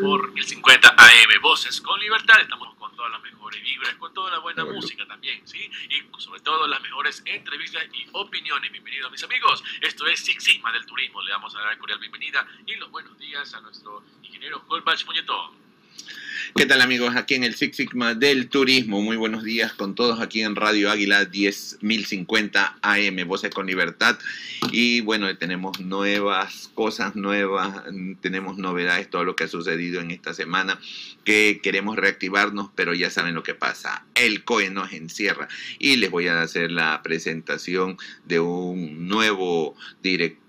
por 1050 AM, Voces con Libertad. Estamos con todas las mejores vibras, con toda la buena música también, ¿sí? Y sobre todo las mejores entrevistas y opiniones. Bienvenidos mis amigos. Esto es Six Sigma del Turismo. Le damos a dar cordial bienvenida y los buenos días a nuestro ingeniero Colbach Muñetón. ¿Qué tal amigos? Aquí en el Six Sigma del Turismo. Muy buenos días con todos aquí en Radio Águila 10050 AM, Voces con Libertad. Y bueno, tenemos nuevas cosas nuevas, tenemos novedades, todo lo que ha sucedido en esta semana, que queremos reactivarnos, pero ya saben lo que pasa. El COE nos encierra. Y les voy a hacer la presentación de un nuevo director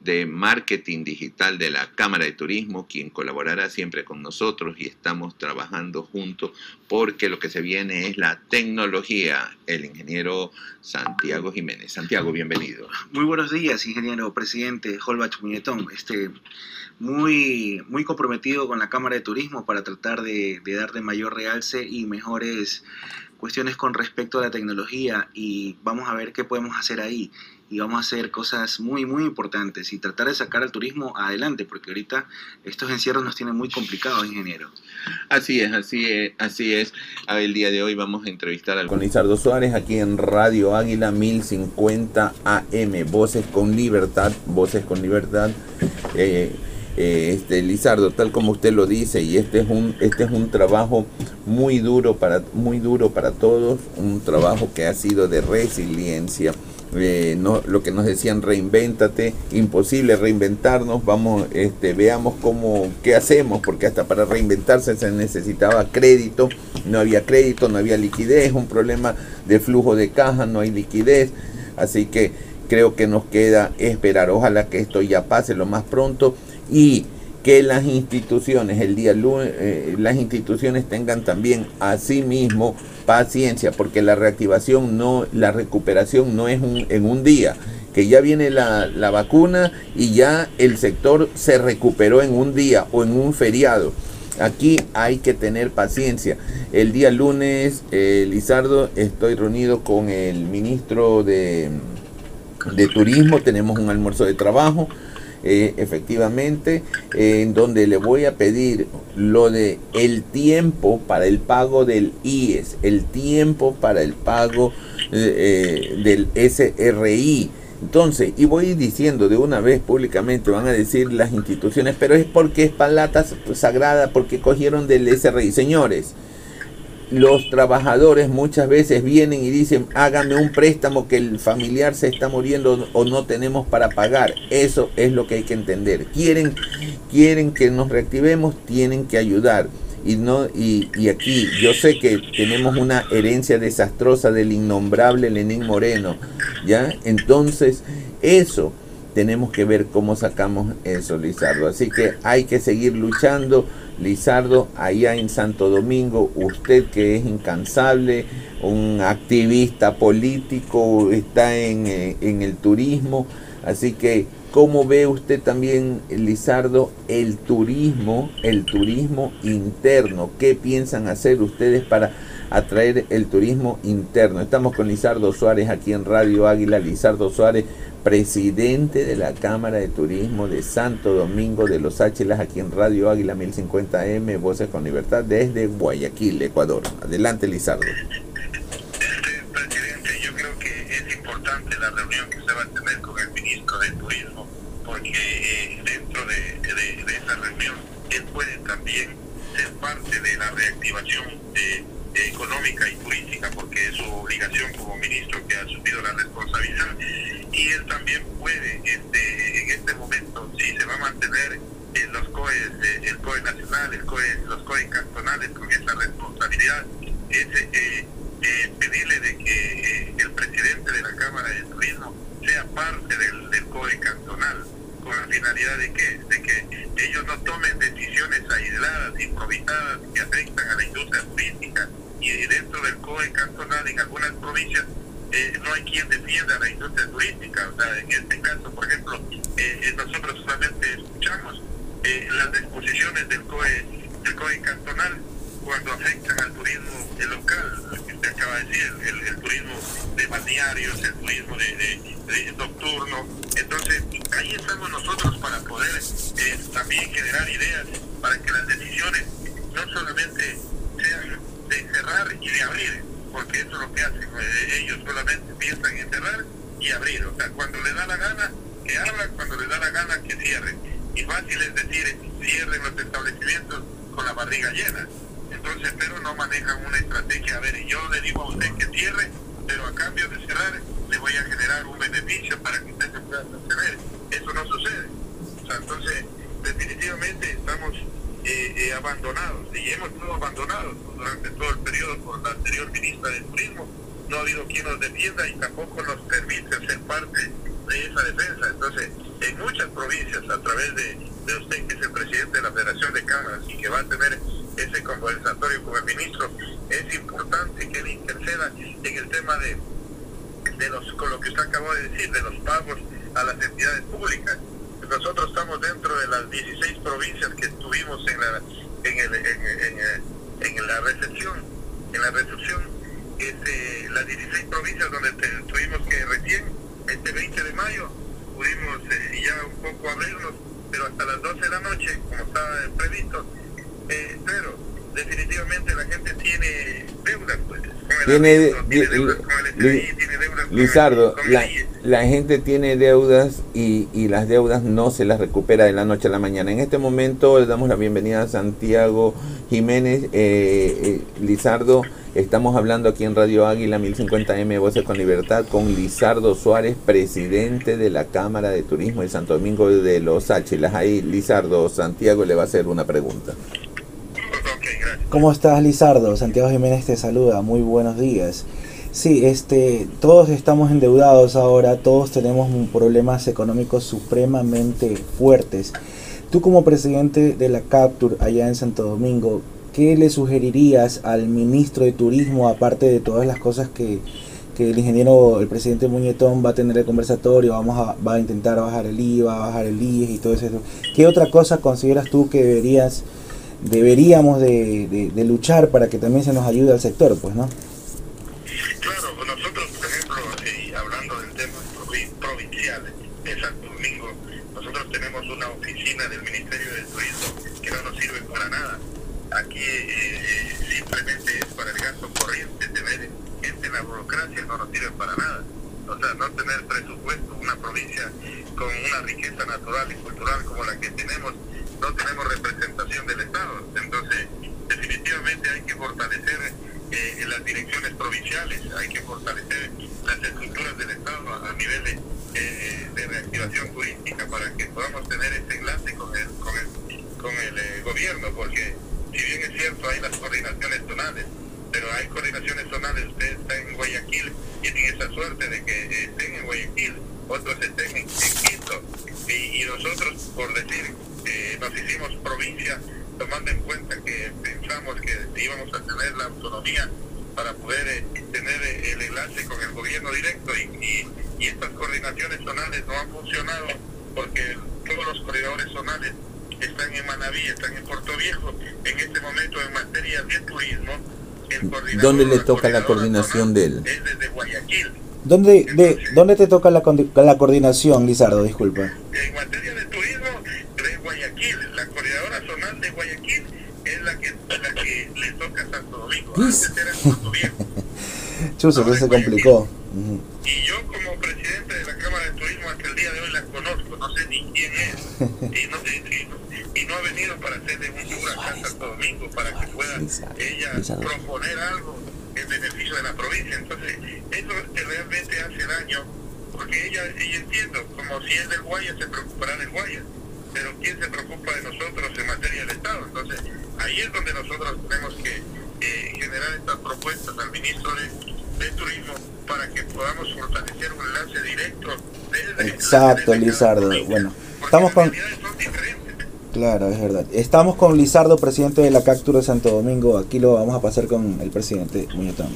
de marketing digital de la Cámara de Turismo, quien colaborará siempre con nosotros y estamos trabajando juntos porque lo que se viene es la tecnología, el ingeniero Santiago Jiménez. Santiago, bienvenido. Muy buenos días, ingeniero presidente Holbach Muñetón. Este, muy, muy comprometido con la Cámara de Turismo para tratar de, de darle mayor realce y mejores cuestiones con respecto a la tecnología y vamos a ver qué podemos hacer ahí y vamos a hacer cosas muy, muy importantes y tratar de sacar al turismo adelante, porque ahorita estos encierros nos tienen muy complicados, ingeniero. Así es, así es, así es. El día de hoy vamos a entrevistar al con Lizardo Suárez aquí en Radio Águila 1050 AM, Voces con Libertad, Voces con Libertad. Eh, eh, este Lizardo, tal como usted lo dice, y este es un, este es un trabajo muy duro para, muy duro para todos, un trabajo que ha sido de resiliencia eh, no, lo que nos decían reinvéntate, imposible reinventarnos, vamos, este, veamos cómo, qué hacemos, porque hasta para reinventarse se necesitaba crédito, no había crédito, no había liquidez, un problema de flujo de caja, no hay liquidez, así que creo que nos queda esperar, ojalá que esto ya pase lo más pronto y que las instituciones el día lunes, eh, las instituciones tengan también a sí mismo paciencia, porque la reactivación no, la recuperación no es un, en un día, que ya viene la, la vacuna y ya el sector se recuperó en un día o en un feriado. Aquí hay que tener paciencia. El día lunes, eh, Lizardo, estoy reunido con el ministro de, de Turismo, tenemos un almuerzo de trabajo eh, efectivamente, en donde le voy a pedir lo de el tiempo para el pago del IES, el tiempo para el pago eh, eh, del SRI. Entonces, y voy diciendo de una vez públicamente, van a decir las instituciones, pero es porque es palata sagrada, porque cogieron del SRI. Señores, los trabajadores muchas veces vienen y dicen, hágame un préstamo que el familiar se está muriendo o no tenemos para pagar. Eso es lo que hay que entender. Quieren, quieren que nos reactivemos, tienen que ayudar. Y, no, y, y aquí yo sé que tenemos una herencia desastrosa del innombrable Lenín Moreno, ¿ya? Entonces, eso tenemos que ver cómo sacamos eso, Lizardo. Así que hay que seguir luchando Lizardo, allá en Santo Domingo, usted que es incansable, un activista político, está en, eh, en el turismo, así que ¿cómo ve usted también, Lizardo, el turismo, el turismo interno? ¿Qué piensan hacer ustedes para atraer el turismo interno? Estamos con Lizardo Suárez aquí en Radio Águila, Lizardo Suárez presidente de la Cámara de Turismo de Santo Domingo de los Áchilas, aquí en Radio Águila 1050M, Voces con Libertad, desde Guayaquil, Ecuador. Adelante, Lizardo. presidente, yo creo que es importante la reunión que se va a tener con el ministro de Turismo, porque eh, dentro de, esa reunión él puede también ser parte de la reactivación eh, económica y turística, porque es su obligación como ministro que ha asumido la responsabilidad. Y él también puede este, en este momento, si se va a mantener en los COE, eh, el COE nacional, el COE, los COE cantonales con esa responsabilidad, es eh, eh, pedirle de que el presidente de la Cámara de Turismo sea parte del, del COE cantonal con la finalidad de que, de que ellos no tomen decisiones aisladas, improvisadas que afectan a la industria turística y dentro del COE cantonal en algunas provincias eh, no hay quien defienda la industria turística. O sea, en este caso, por ejemplo, eh, eh, nosotros solamente escuchamos las disposiciones del COE, del COE cantonal cuando afectan al turismo local, que usted acaba de decir, el, turismo de balnearios, el turismo de, nocturno. Entonces, ahí estamos nosotros para poder eh, también generar ideas para que las decisiones no solamente sean de cerrar y de abrir, porque eso es lo que hacen. Eh, ellos solamente piensan en cerrar y abrir. O sea, cuando le da la gana, que abran, cuando le da la gana, que cierren. Y fácil es decir, cierren los establecimientos con la barriga llena. Entonces, pero no manejan una estrategia. A ver, yo le digo a usted que cierre, pero a cambio de cerrar, le voy a generar un beneficio para que usted se pueda sostener. Eso no sucede. O sea, entonces, definitivamente estamos eh, eh, abandonados y hemos sido abandonados durante todo el periodo por la anterior ministra de Turismo. No ha habido quien nos defienda y tampoco nos permite ser parte de esa defensa. Entonces, en muchas provincias, a través de, de usted, que es el presidente de la Federación de Cámaras y que va a tener ese conversatorio con el ministro, es importante que él interceda en el tema de, de los, con lo que usted acabó de decir, de los pagos a las entidades públicas nosotros estamos dentro de las 16 provincias que estuvimos en la, en, el, en, la recepción, en la recepción, este, las 16 provincias donde tuvimos que recién, este 20 de mayo, pudimos eh, ya un poco abrirnos, pero hasta las 12 de la noche, como estaba previsto, eh, pero definitivamente la gente tiene deudas, pues. tiene, Lizardo, la, la, gente tiene deudas y, y, las deudas no se las recupera de la noche a la mañana. En este momento le damos la bienvenida a Santiago Jiménez. Eh, eh, Lizardo, estamos hablando aquí en Radio Águila 1050M Voces con Libertad con Lizardo Suárez, presidente de la Cámara de Turismo de Santo Domingo de Los Áchilas. Ahí Lizardo Santiago le va a hacer una pregunta. ¿Cómo estás, Lizardo? Santiago Jiménez te saluda. Muy buenos días. Sí, este, todos estamos endeudados ahora, todos tenemos problemas económicos supremamente fuertes. Tú como presidente de la Capture allá en Santo Domingo, ¿qué le sugerirías al ministro de Turismo, aparte de todas las cosas que, que el ingeniero, el presidente Muñetón va a tener el conversatorio, vamos a, va a intentar bajar el IVA, bajar el IES y todo eso? ¿Qué otra cosa consideras tú que deberías deberíamos de, de, luchar para que también se nos ayude al sector, pues, ¿no? Claro, nosotros, por ejemplo, eh, hablando del tema provincial de Santo Domingo, nosotros tenemos una oficina del Ministerio de Turismo que no nos sirve para nada. Aquí eh, simplemente es para el gasto corriente, tener gente en la burocracia no nos sirve para nada. O sea, no tener presupuesto, una provincia con una riqueza natural y cultural como la que tenemos, no tenemos representación del Estado. Entonces, definitivamente hay que fortalecer eh, las direcciones provinciales, hay que fortalecer las estructuras del Estado a, nivel de, eh, de, reactivación turística para que podamos tener ese enlace con el, con el, con el eh, gobierno, porque si bien es cierto hay las coordinaciones zonales, pero hay coordinaciones zonales, usted está en Guayaquil, tienen esa suerte de que estén en Guayaquil, otros estén en, Quito, y, y nosotros, por decir, eh, nos hicimos provincia tomando en cuenta que pensamos que íbamos a tener la autonomía para poder eh, tener eh, el enlace con el gobierno directo y, y, estas coordinaciones zonales no han funcionado porque todos los corredores zonales están en Manaví, están en Puerto Viejo. En este momento en materia de turismo, el ¿Dónde le toca la coordinación de él? Es desde Guayaquil. ¿Dónde, de, ¿Dónde te toca la, la coordinación, Lizardo? Disculpa. En materia de turismo, Guayaquil, la coordinadora zonal de Guayaquil es la que, la que le toca a Santo Domingo. Antes era Puerto Viejo. Chuso, que se complicó. Y yo como presidente de la Cámara de Turismo hasta el día de hoy la conozco, no sé ni quién es. Y no, y, y no ha venido para hacerle un tour acá a Santo Domingo para que pueda ella proponer algo en beneficio de la provincia. Entonces, eso realmente hace daño, porque ella, ella entiendo, como si es del Guaya, se preocupará del Guaya pero ¿quién se preocupa de nosotros en materia del Estado? Entonces, ahí es donde nosotros tenemos que eh, generar estas propuestas al ministro de, Turismo para que podamos fortalecer un enlace directo desde Exacto, Lizardo. Bueno, estamos con... Claro, es verdad. Estamos con Lizardo, presidente de la Captura de Santo Domingo. Aquí lo vamos a pasar con el presidente Muñetón.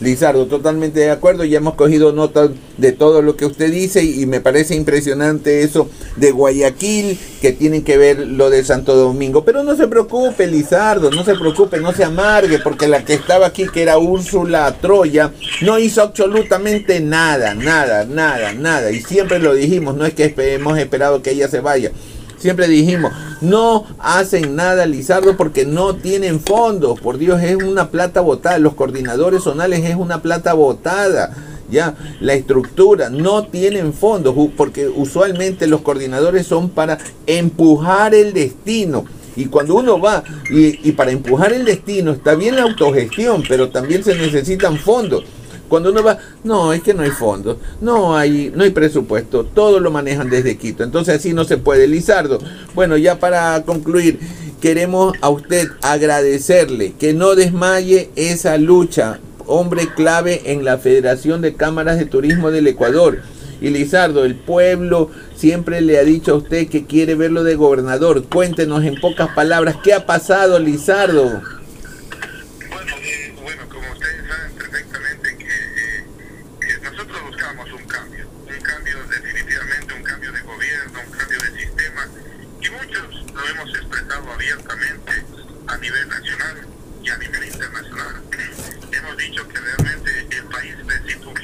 Lizardo, totalmente de acuerdo. Ya hemos cogido nota de todo lo que usted dice y me parece impresionante eso de Guayaquil, que tienen que ver lo de Santo Domingo. Pero no se preocupe, Lizardo, no se preocupe, no se amargue, porque la que estaba aquí, que era Úrsula Troya, no hizo absolutamente nada, nada, nada, nada. Y siempre lo dijimos, no es que hemos esperado que ella se vaya. Siempre dijimos, no hacen nada Lizardo porque no tienen fondos. Por Dios, es una plata botada. Los coordinadores zonales es una plata botada. Ya, la estructura no tienen fondos porque usualmente los coordinadores son para empujar el destino. Y cuando uno va y, y para empujar el destino está bien la autogestión, pero también se necesitan fondos. Cuando uno va, no, es que no hay fondos, no hay, no hay presupuesto, todo lo manejan desde Quito. Entonces así no se puede. Lizardo, bueno, ya para concluir, queremos a usted agradecerle que no desmaye esa lucha, hombre clave en la Federación de Cámaras de Turismo del Ecuador. Y Lizardo, el pueblo siempre le ha dicho a usted que quiere verlo de gobernador. Cuéntenos en pocas palabras qué ha pasado, Lizardo.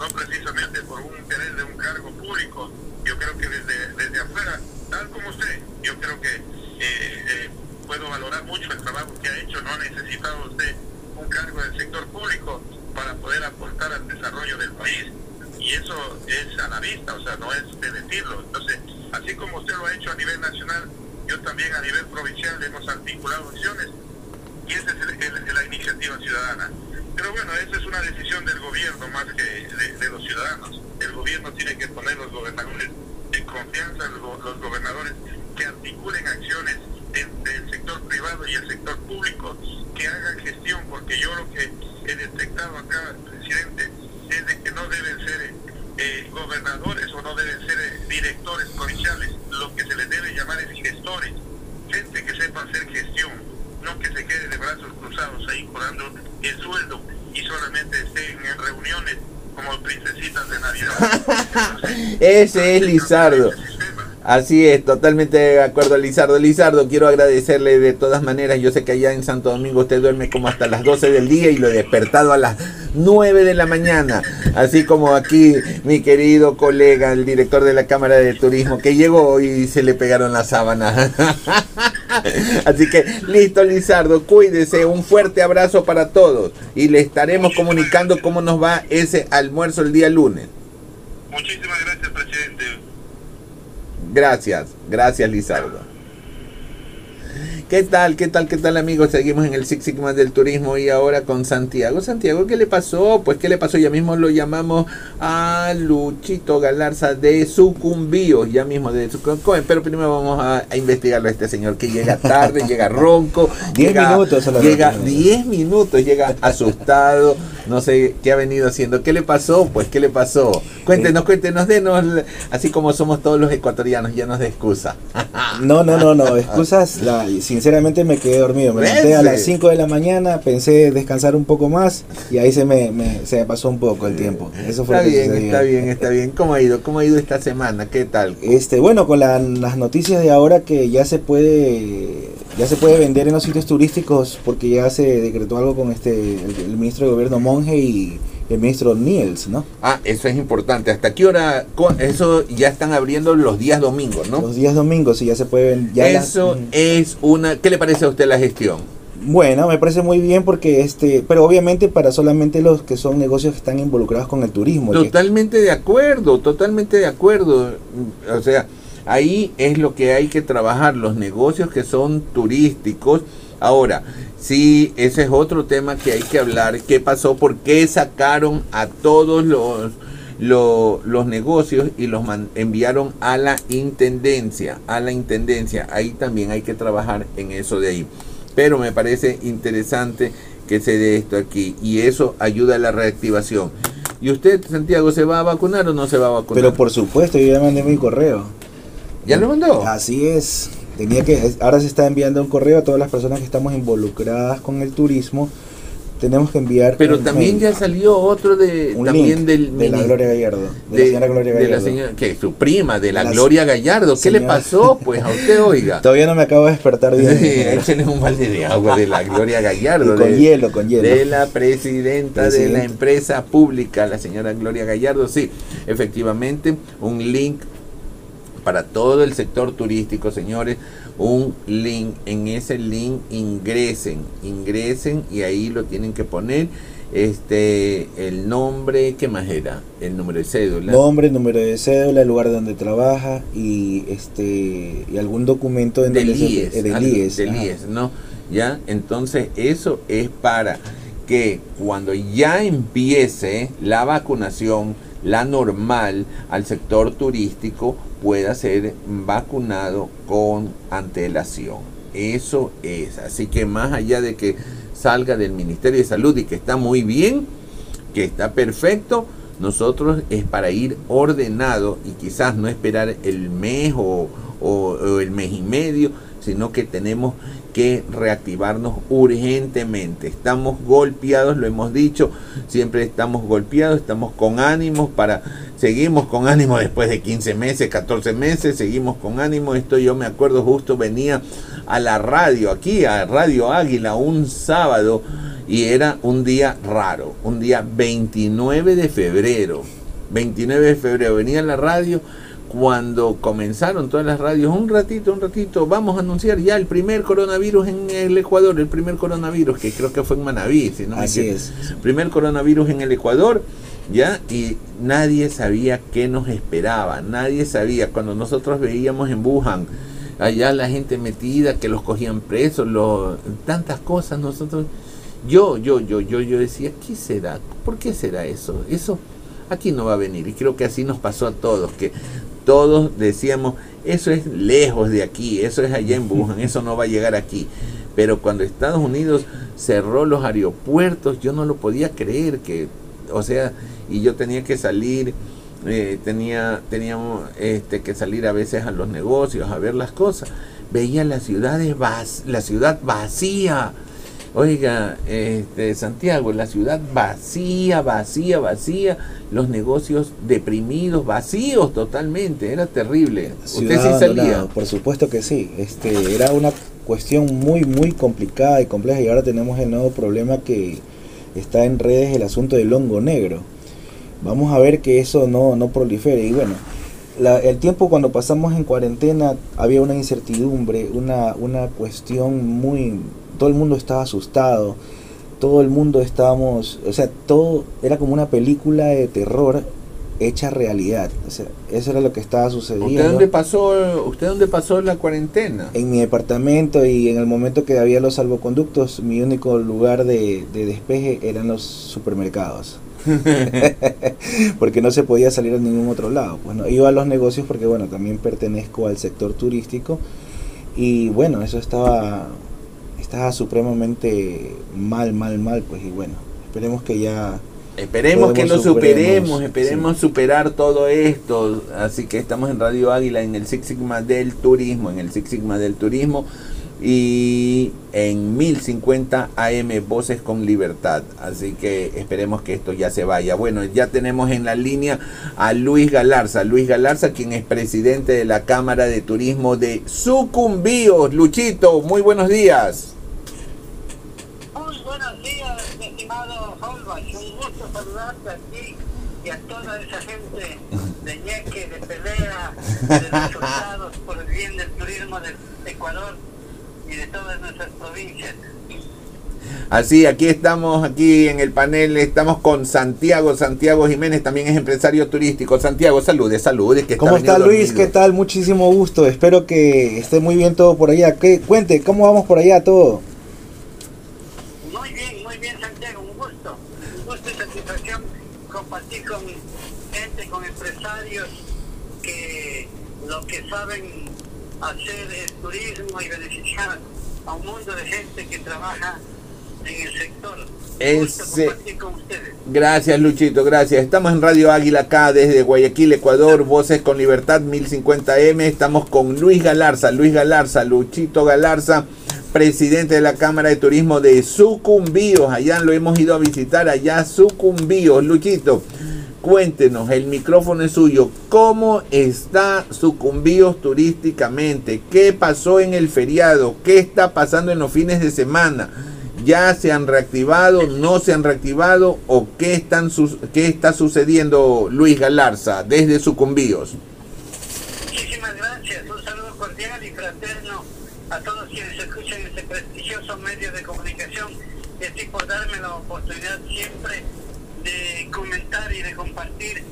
no precisamente por un interés de un cargo público. Yo creo que desde, desde afuera, tal como usted, yo creo que eh, eh, puedo valorar mucho el trabajo que ha hecho. No ha necesitado usted un cargo del sector público para poder aportar al desarrollo del país. Y eso es a la vista, o sea, no es de decirlo. Entonces, así como usted lo ha hecho a nivel nacional, yo también a nivel provincial hemos articulado acciones y esa es la iniciativa ciudadana. Pero bueno, esa es una decisión del gobierno más que de, los ciudadanos. El gobierno tiene que poner los gobernadores en confianza, los, gobernadores que articulen acciones entre el sector privado y el sector público, que hagan gestión, porque yo lo que he detectado acá, presidente, es de que no deben ser eh, gobernadores o no deben ser eh, directores provinciales, lo que se les debe llamar es gestores, gente que sepa hacer gestión Lizardo. Así es, totalmente de acuerdo, Lizardo. Lizardo, quiero agradecerle de todas maneras. Yo sé que allá en Santo Domingo usted duerme como hasta las 12 del día y lo he despertado a las 9 de la mañana. Así como aquí mi querido colega, el director de la Cámara de Turismo, que llegó y se le pegaron las sábanas. Así que listo, Lizardo, cuídese. Un fuerte abrazo para todos y le estaremos comunicando cómo nos va ese almuerzo el día lunes. Muchísimas gracias, presidente. Gracias, gracias Lizardo. ¿Qué tal? ¿Qué tal? ¿Qué tal amigos? Seguimos en el Six Sigma del turismo y ahora con Santiago. Santiago, ¿qué le pasó? Pues ¿qué le pasó? Ya mismo lo llamamos a Luchito Galarza de Sucumbíos, ya mismo de Sucumbíos. Pero primero vamos a, investigarlo a este señor que llega tarde, llega ronco. 10 minutos. Llega 10 minutos, llega asustado. No sé qué ha venido haciendo. ¿Qué le pasó? Pues ¿qué le pasó? Cuéntenos, cuéntenos, denos, así como somos todos los ecuatorianos, ya nos de excusa. No, no, no, no, excusas, la, sinceramente me quedé dormido, me levanté a las 5 de la mañana, pensé descansar un poco más y ahí se me, se me pasó un poco el tiempo. Eso fue está bien, está bien, está bien. ¿Cómo ha ido? ¿Cómo ha ido esta semana? ¿Qué tal? Este, bueno, con las noticias de ahora que ya se puede ya se puede vender en los sitios turísticos porque ya se decretó algo con este el, ministro de gobierno Monge y el ministro Niels, ¿no? Ah, eso es importante. ¿Hasta qué hora? Eso ya están abriendo los días domingos, ¿no? Los días domingos, sí, ya se puede vender. Eso es una... ¿Qué le parece a usted la gestión? Bueno, me parece muy bien porque este, pero obviamente para solamente los que son negocios que están involucrados con el turismo. Totalmente de acuerdo, totalmente de acuerdo. O sea, ahí es lo que hay que trabajar, los negocios que son turísticos Ahora, sí, ese es otro tema que hay que hablar. ¿Qué pasó? ¿Por qué sacaron a todos los, los, los negocios y los enviaron a la intendencia? A la intendencia. Ahí también hay que trabajar en eso de ahí. Pero me parece interesante que se dé esto aquí y eso ayuda a la reactivación. ¿Y usted, Santiago, se va a vacunar o no se va a vacunar? Pero por supuesto, yo ya mandé mi correo. ¿Ya lo mandó? Así es. Tenía que, ahora se está enviando un correo a todas las personas que estamos involucradas con el turismo tenemos que enviar. Pero también ya salió otro de también del de la Gloria Gallardo, de, la señora Gloria Gallardo. De la señora, que su prima, de la, Gloria Gallardo. ¿Qué le pasó? Pues a usted, oiga. Todavía no me acabo de despertar bien. Sí, un balde de agua de la Gloria Gallardo. con hielo, con hielo. De la presidenta de la empresa pública, la señora Gloria Gallardo. Sí, efectivamente, un link para todo el sector turístico, señores un link. En ese link ingresen, ingresen y ahí lo tienen que poner. Este, el nombre, ¿qué más era? El número de cédula. Nombre, número de cédula, el lugar donde trabaja y este y algún documento en del IES, del IES, del IES, ¿no? Ya, entonces eso es para que cuando ya empiece la vacunación, la normal al sector turístico, pueda ser vacunado con antelación. Eso es. Así que más allá de que salga del Ministerio de Salud y que está muy bien, que está perfecto, nosotros es para ir ordenado y quizás no esperar el mes o, el mes y medio, sino que tenemos que reactivarnos urgentemente. Estamos golpeados, lo hemos dicho, siempre estamos golpeados, estamos con ánimos para, seguimos con ánimo después de 15 meses, 14 meses, seguimos con ánimo. Esto yo me acuerdo justo venía a la radio, aquí a Radio Águila, un sábado y era un día raro, un día 29 de febrero. 29 de febrero venía a la radio cuando comenzaron todas las radios, un ratito, un ratito, vamos a anunciar ya el primer coronavirus en el Ecuador, el primer coronavirus, que creo que fue en Manaví, si no Así es. Primer coronavirus en el Ecuador, ya, y nadie sabía qué nos esperaba, nadie sabía, cuando nosotros veíamos en Wuhan, allá la gente metida, que los cogían presos, lo, tantas cosas, nosotros, yo, yo, yo, yo, yo decía, ¿qué será? ¿Por qué será eso? Eso aquí no va a venir. Y creo que así nos pasó a todos, que todos decíamos, eso es lejos de aquí, eso es allá en Wuhan, eso no va a llegar aquí. Pero cuando Estados Unidos cerró los aeropuertos, yo no lo podía creer que, o sea, y yo tenía que salir, eh, tenía, teníamos este, que salir a veces a los negocios, a ver las cosas. Veía las ciudades, la ciudad vacía. Oiga, este, Santiago, la ciudad vacía, vacía, vacía los negocios deprimidos, vacíos totalmente, era terrible. Usted sí salía. Por supuesto que sí, este, era una cuestión muy, muy complicada y compleja y ahora tenemos el nuevo problema que está en redes, el asunto del hongo negro. Vamos a ver que eso no, no prolifere y bueno, el tiempo cuando pasamos en cuarentena había una incertidumbre, una, una cuestión muy... Todo el mundo estaba asustado todo el mundo estábamos, o sea, todo era como una película de terror hecha realidad. O sea, eso era lo que estaba sucediendo. ¿Usted dónde pasó, usted dónde pasó la cuarentena? En mi departamento y en el momento que había los salvoconductos, mi único lugar de, de despeje eran los supermercados. porque no se podía salir a ningún otro lado. Bueno, iba a los negocios porque bueno, también pertenezco al sector turístico y bueno, eso estaba estaba supremamente mal, mal, mal, pues y bueno, esperemos que ya... Esperemos que lo superemos, esperemos superar todo esto. Así que estamos en Radio Águila en el Six Sigma del Turismo, en el Six Sigma del Turismo y en 1050 AM Voces con Libertad. Así que esperemos que esto ya se vaya. Bueno, ya tenemos en la línea a Luis Galarza. Luis Galarza, quien es presidente de la Cámara de Turismo de Sucumbíos. Luchito, muy buenos días. Muy buenos días, estimado Holbach. Un gusto saludarte a ti y a toda esa gente de ñeque, de pelea, de resultados por el bien del turismo del Ecuador y de todas nuestras provincias. Así, aquí estamos, aquí en el panel, estamos con Santiago. Santiago Jiménez también es empresario turístico. Santiago, saludes, saludes. Que ¿Cómo está, está Luis? Dormido. ¿Qué tal? Muchísimo gusto. Espero que esté muy bien todo por allá. ¿Qué? Cuente, ¿cómo vamos por allá todo? Muy bien, muy bien, Santiago. Un gusto. Un gusto y satisfacción compartir con gente, con empresarios que lo que saben hacer es turismo y beneficiar a un mundo de gente que trabaja en el sector. Ese... Gracias Luchito, gracias. Estamos en Radio Águila acá desde Guayaquil, Ecuador, Voces con Libertad 1050M. Estamos con Luis Galarza, Luis Galarza, Luchito Galarza, presidente de la Cámara de Turismo de Sucumbíos. Allá lo hemos ido a visitar, allá Sucumbíos. Luchito, cuéntenos, el micrófono es suyo. ¿Cómo está Sucumbíos turísticamente? ¿Qué pasó en el feriado? ¿Qué está pasando en los fines de semana? ¿Ya se han reactivado? ¿No se han reactivado? ¿O qué, están qué está sucediendo, Luis Galarza, desde Sucumbíos? Muchísimas gracias. Un saludo cordial y fraterno a todos quienes escuchan este prestigioso medio de comunicación. Y así por darme la oportunidad siempre de comentar y de compartir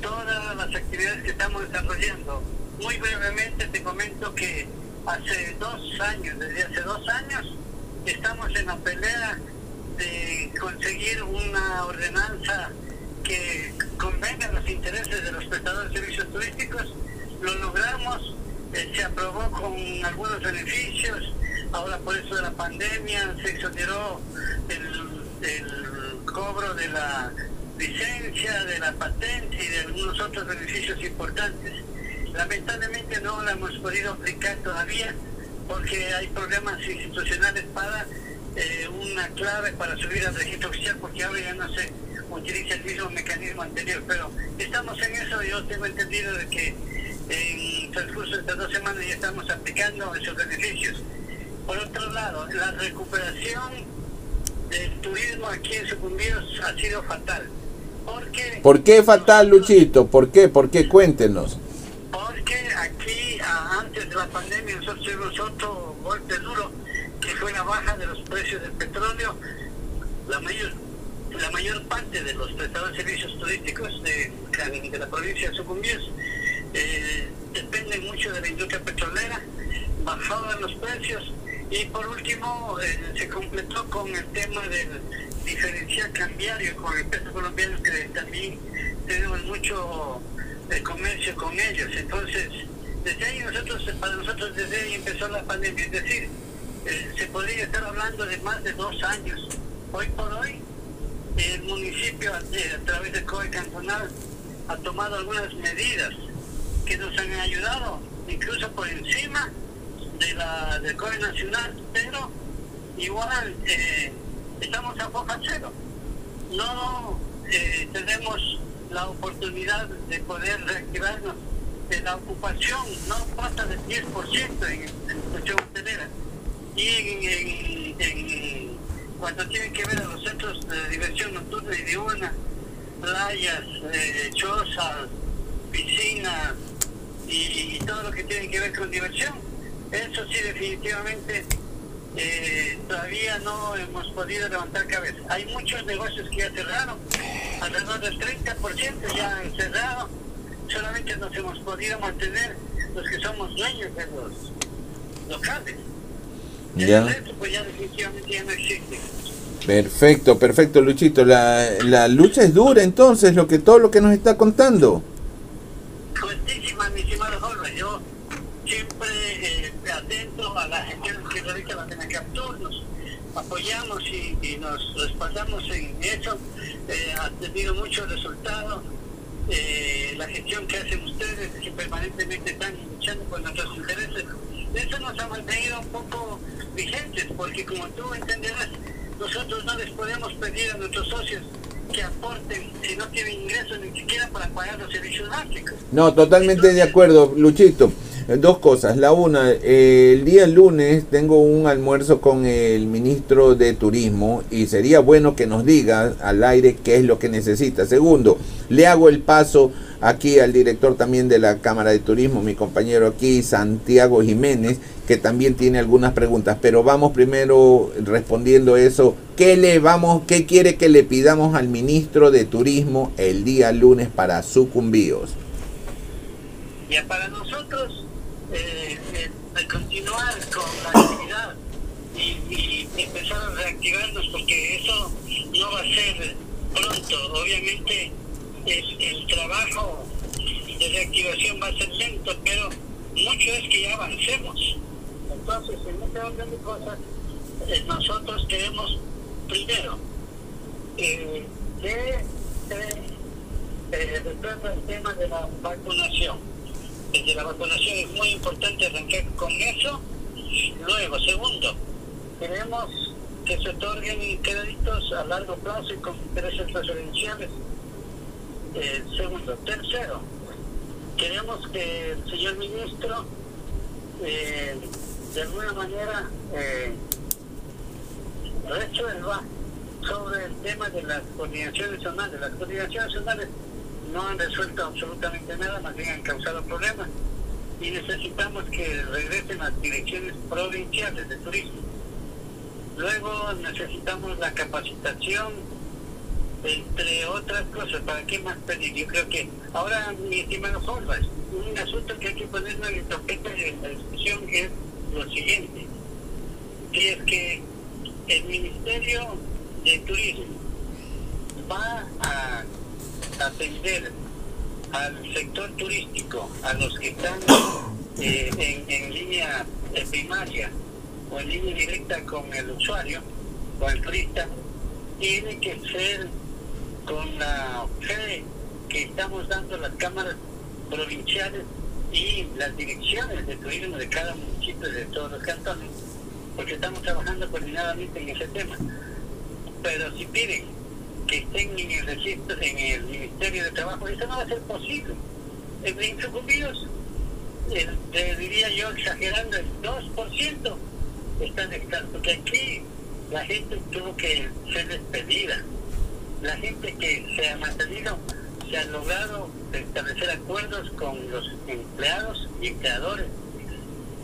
todas las actividades que estamos desarrollando. Muy brevemente te comento que hace dos años, desde hace dos años, estamos en la pelea de conseguir una ordenanza que convenga los intereses de los prestadores de servicios turísticos. Lo logramos, eh, se aprobó con algunos beneficios, ahora por eso de la pandemia se exoneró el, el cobro de la licencia, de la patente y de algunos otros beneficios importantes. Lamentablemente no lo hemos podido aplicar todavía porque hay problemas institucionales para eh, una clave para subir al registro oficial, porque ahora ya no se utiliza el mismo mecanismo anterior, pero estamos en eso, yo tengo entendido de que en transcurso de estas dos semanas ya estamos aplicando esos beneficios. Por otro lado, la recuperación del turismo aquí en Sucumbíos ha sido fatal. Porque ¿Por qué fatal, Luchito? ¿Por qué? ¿Por qué? Cuéntenos aquí antes de la pandemia nosotros tuvimos otro golpe duro que fue la baja de los precios del petróleo. La mayor, la mayor parte de los prestadores de servicios turísticos de, de la provincia de Sucumbíos eh, dependen mucho de la industria petrolera, bajaban los precios y por último eh, se completó con el tema del diferencial cambiario con el peso colombiano que también tenemos mucho de comercio con ellos. Entonces, desde ahí nosotros, para nosotros desde ahí empezó la pandemia, es decir, eh, se podría estar hablando de más de dos años. Hoy por hoy, el municipio a, través del COE cantonal ha tomado algunas medidas que nos han ayudado, incluso por encima de la del COE nacional, pero igual eh, estamos a foja cero. No eh, tenemos la oportunidad de poder reactivarnos la ocupación no pasa del 10% en, en cuestión hotelera y en, en, cuando tienen que ver a los centros de diversión nocturna y diurna playas, eh, chozas, piscinas y, todo lo que tiene que ver con diversión eso sí definitivamente eh, todavía no hemos podido levantar cabeza. Hay muchos negocios que ya cerraron, alrededor del 30% ya han cerrado, solamente nos hemos podido mantener los que somos dueños de los locales. Ya. pues ya definitivamente ya no existe. Perfecto, perfecto, Luchito. La, la lucha es dura entonces, lo que todo lo que nos está contando. Fuertísima, mi estimado Jorge. Yo siempre eh, atento a la gestión que realiza la TENACAPTUR, nos apoyamos y, nos respaldamos en eso. Eh, ha tenido muchos resultados. Eh, la gestión que hacen ustedes, que permanentemente están luchando por nuestros intereses, eso nos ha mantenido un poco vigentes, porque como tú entenderás, nosotros no les podemos pedir a nuestros socios que aporten si no tienen ingresos ni siquiera para pagar los servicios básicos. No, totalmente de acuerdo, Luchito. Dos cosas. La una, el día lunes tengo un almuerzo con el ministro de Turismo y sería bueno que nos diga al aire qué es lo que necesita. Segundo, le hago el paso aquí al director también de la Cámara de Turismo, mi compañero aquí, Santiago Jiménez, que también tiene algunas preguntas. Pero vamos primero respondiendo eso. ¿Qué le vamos, qué quiere que le pidamos al ministro de Turismo el día lunes para sucumbíos? Ya para nosotros eh, eh, continuar con la actividad y, empezar a reactivarnos porque eso no va a ser pronto. Obviamente el, trabajo de reactivación va a ser lento, pero mucho es que ya avancemos. Entonces, en este orden de cosas, eh, nosotros queremos, primero, eh, que eh, resuelva el tema de la vacunación. Desde la vacunación es muy importante arrancar con eso. Luego, segundo, queremos que se otorguen créditos a largo plazo y con intereses preferenciales. Eh, segundo. Tercero, queremos que el señor ministro eh, de alguna manera eh, resuelva sobre el tema de las coordinaciones zonales. Las coordinaciones zonales no han resuelto absolutamente nada, más bien han causado problemas y necesitamos que regresen las direcciones provinciales de turismo. Luego necesitamos la capacitación, entre otras cosas. ¿Para qué más pedir? Yo creo que ahora, mi estimado Jorge, un asunto que hay que poner en el tapete de la discusión es lo siguiente. Si es que el Ministerio de Turismo va a atender al sector turístico, a los que están eh, en, en línea primaria o en línea directa con el usuario, con el turista, tiene que ser con la fe que estamos dando las cámaras provinciales y las direcciones de turismo de cada municipio de todos los cantones, porque estamos trabajando coordinadamente en ese tema. Pero si piden que estén en el registro, en el Ministerio de Trabajo, eso no va a ser posible. En sucumbidos, el, diría yo exagerando, el 2% están extraños, porque aquí la gente tuvo que ser despedida. La gente que se ha mantenido, se ha logrado establecer acuerdos con los empleados y empleadores,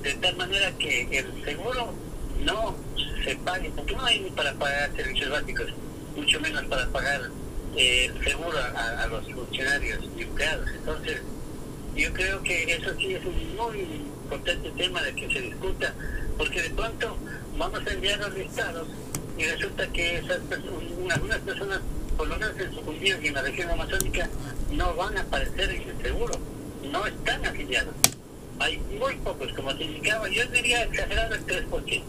de tal manera que el seguro no se pague, porque no hay ni para pagar servicios básicos, mucho menos para pagar eh, seguro a, a, los funcionarios y empleados. Entonces, yo creo que eso sí es un muy importante tema de que se discuta porque de pronto vamos a enviar los listados y resulta que esas algunas personas, por lo menos en Sucumbío y en la región amazónica, no van a aparecer en el seguro, no están afiliados. Hay muy pocos, como te indicaba, yo diría exagerado el 3%.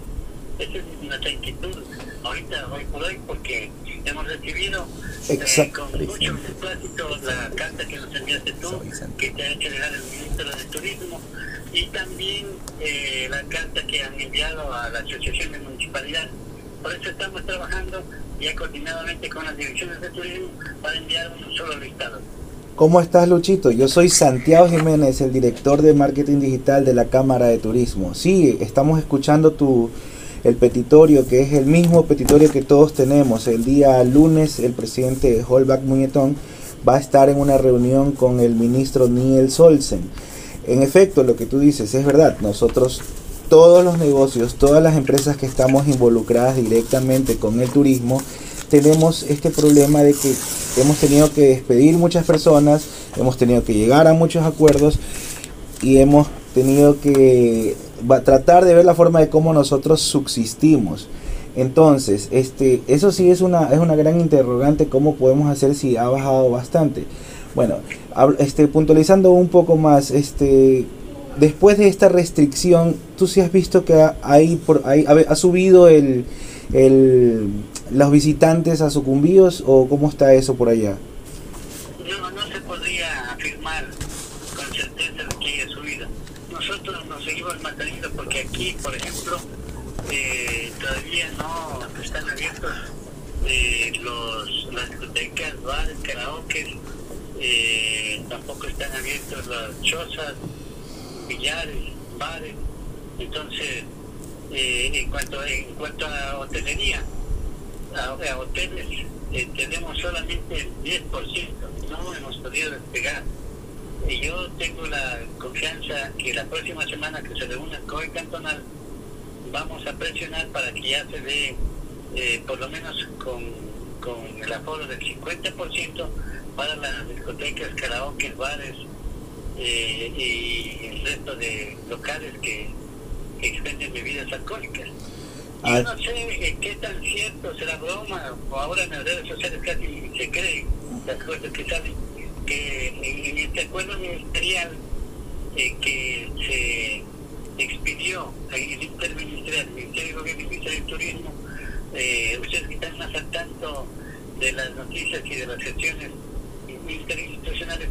Esa es nuestra inquietud ahorita, hoy por hoy, porque hemos recibido eh, con mucho beneplácito la carta que nos enviaste tú, que te ha hecho llegar el ministro de Turismo, y también eh, la carta que han enviado a la Asociación de Municipalidad. Por eso estamos trabajando ya coordinadamente con las direcciones de turismo para enviar un solo listado. ¿Cómo estás, Luchito? Yo soy Santiago Jiménez, el director de marketing digital de la Cámara de Turismo. Sí, estamos escuchando tu el petitorio, que es el mismo petitorio que todos tenemos. El día lunes, el presidente Holbach Muñetón va a estar en una reunión con el ministro Niel Solsen en efecto, lo que tú dices es verdad. Nosotros, todos los negocios, todas las empresas que estamos involucradas directamente con el turismo, tenemos este problema de que hemos tenido que despedir muchas personas, hemos tenido que llegar a muchos acuerdos y hemos tenido que tratar de ver la forma de cómo nosotros subsistimos. Entonces, este, eso sí es una, es una gran interrogante, cómo podemos hacer si ha bajado bastante. Bueno, este, puntualizando un poco más, este, después de esta restricción, ¿tú sí has visto que hay, por, ahí ha subido el, el, los visitantes a sucumbíos o cómo está eso por allá? No, no se podría afirmar con certeza de que haya subido. Nosotros nos seguimos manteniendo porque aquí, por ejemplo, eh, todavía no están abiertos eh, los, las discotecas, bares, karaoke eh, tampoco están abiertos las chozas, billares, bares. Entonces, eh, en cuanto en cuanto a hotelería, a, hoteles, eh, tenemos solamente el 10%, no hemos podido despegar. Y yo tengo la confianza que la próxima semana que se reúna el COE cantonal, vamos a presionar para que ya se dé, por lo menos con, con el aforo del 50%, para las discotecas, karaoke, bares eh, y el resto de locales que, que expenden bebidas alcohólicas. Yo ah. no sé qué tan cierto será broma, o ahora en las redes sociales casi se creen las cosas que salen, que en, este acuerdo ministerial eh, que se expidió en el interministerial, el Ministerio de Gobierno y el Ministerio de Turismo, eh, ustedes que están más al tanto de las noticias y de las gestiones interinstitucionales,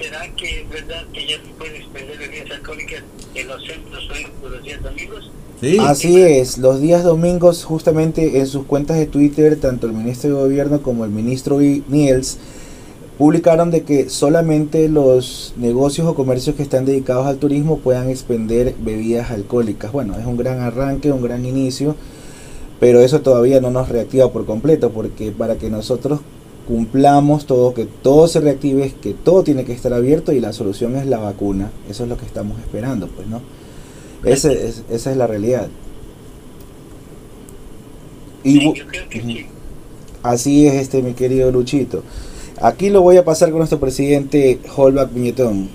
¿será que es verdad que ya se puede expender bebidas alcohólicas en los centros turísticos los días domingos? Sí. Así es, los días domingos justamente en sus cuentas de Twitter, tanto el ministro de Gobierno como el ministro Niels publicaron de que solamente los negocios o comercios que están dedicados al turismo puedan expender bebidas alcohólicas. Bueno, es un gran arranque, un gran inicio, pero eso todavía no nos reactiva por completo, porque para que nosotros cumplamos todo, que todo se reactive, que todo tiene que estar abierto y la solución es la vacuna. Eso es lo que estamos esperando, pues, ¿no? Ese, es, esa es la realidad. Y, Así es, este, mi querido Luchito. Aquí lo voy a pasar con nuestro presidente Holbach Viñetón.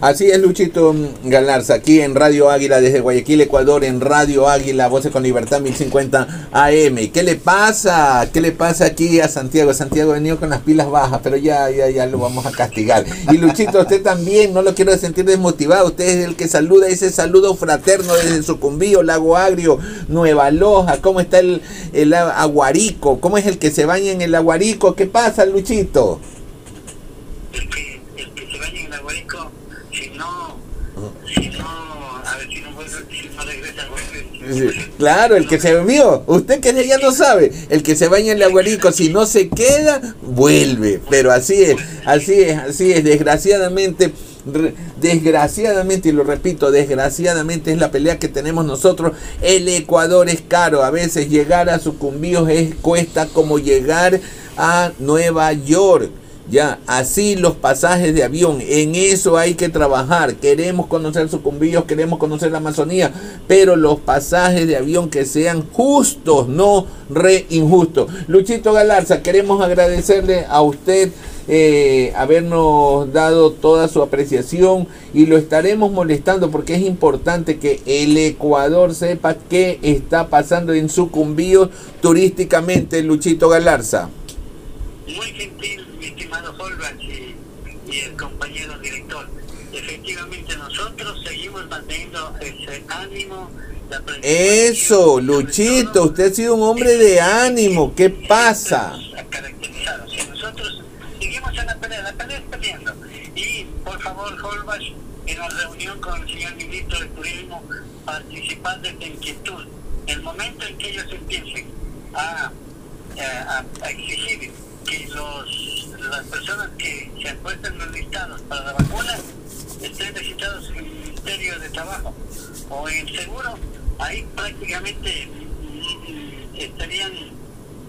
Así es, Luchito Galarza, aquí en Radio Águila, desde Guayaquil, Ecuador, en Radio Águila, Voces con Libertad 1050 AM. ¿Qué le pasa? ¿Qué le pasa aquí a Santiago? Santiago ha venido con las pilas bajas, pero ya, ya, ya lo vamos a castigar. Y Luchito, usted también, no lo quiero sentir desmotivado. Usted es el que saluda ese saludo fraterno desde Sucumbío, Lago Agrio, Nueva Loja. ¿Cómo está el, el aguarico? ¿Cómo es el que se baña en el aguarico? ¿Qué pasa, Luchito? Claro, el que se vio, usted que ya no sabe, el que se baña en el aguarico, si no se queda, vuelve. Pero así es, así es, así es, desgraciadamente desgraciadamente, y lo repito, desgraciadamente es la pelea que tenemos nosotros. El Ecuador es caro. A veces llegar a sucumbíos es cuesta como llegar a Nueva York. Ya, así los pasajes de avión, en eso hay que trabajar. Queremos conocer Sucumbíos, queremos conocer la Amazonía, pero los pasajes de avión que sean justos, no re injustos. Luchito Galarza, queremos agradecerle a usted eh, habernos dado toda su apreciación y lo estaremos molestando porque es importante que el Ecuador sepa qué está pasando en Sucumbíos turísticamente, Luchito Galarza. Muy gentil estimado Holbach y, el compañero director. Efectivamente, nosotros seguimos manteniendo ese ánimo. La Eso, Luchito, usted ha sido un hombre de ánimo. ¿Qué pasa? Caracterizado. Si nosotros seguimos en la pelea, la pelea está peleando. Y por favor, Holbach, en la reunión con el señor ministro de Turismo, participar de esta inquietud. El momento en que ellos empiecen a, a, a exigir que los, las personas que se encuentran en los listados para la vacuna estén registrados en el Ministerio de Trabajo o en el Seguro, ahí prácticamente mm, estarían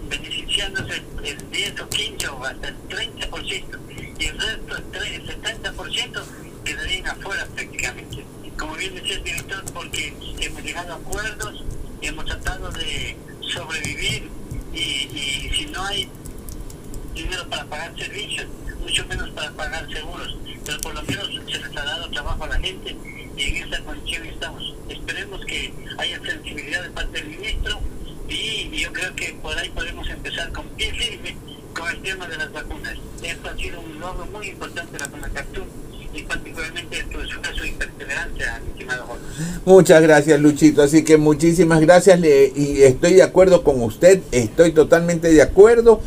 beneficiándose el 10 o 15 o hasta el 30% y el resto, el 70%, quedarían afuera prácticamente. Como bien decía el director, porque hemos llegado a acuerdos, hemos tratado de sobrevivir y si no hay dinero para pagar servicios, mucho menos para pagar seguros, pero por lo menos se les ha dado trabajo a la gente y en esa condición estamos. Esperemos que haya sensibilidad de parte del ministro y, yo creo que por ahí podemos empezar con pie firme con el tema de las vacunas. Esto ha sido un logro muy importante de la CONACAPTUR y particularmente tu esfuerzo y perseverancia, estimado Jorge. Muchas gracias, Luchito. Así que muchísimas gracias y estoy de acuerdo con usted, estoy totalmente de acuerdo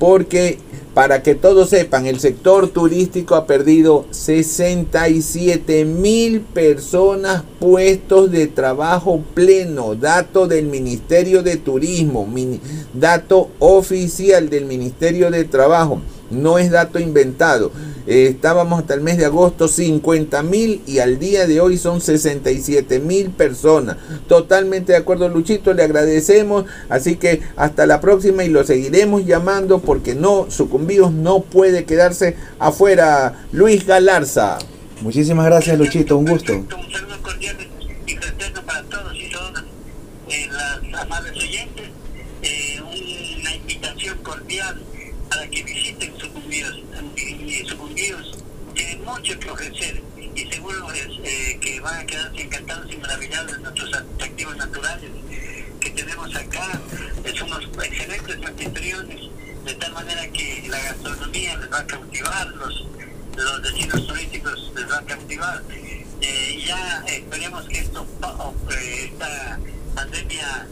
porque para que todos sepan, el sector turístico ha perdido 67 mil personas puestos de trabajo pleno. Dato del Ministerio de Turismo, dato oficial del Ministerio de Trabajo no es dato inventado. Eh, estábamos hasta el mes de agosto 50 mil y al día de hoy son 67 mil personas. Totalmente de acuerdo Luchito, le agradecemos. Así que hasta la próxima y lo seguiremos llamando porque no, sucumbidos no puede quedarse afuera. Luis Galarza. Muchísimas gracias Luchito, un gusto. Un saludo cordial y fraterno para todos y todas eh, las amables oyentes. Eh, una invitación cordial para que visiten sucumbidos. Sucumbidos tienen mucho que ofrecer y seguro es, eh, que van a quedarse encantados y maravillados de nuestros atractivos naturales que tenemos acá. Somos excelentes anfitriones de tal manera que la gastronomía les va a cautivar, los, los destinos turísticos les va a cautivar. Eh, ya esperemos que esto, esta pandemia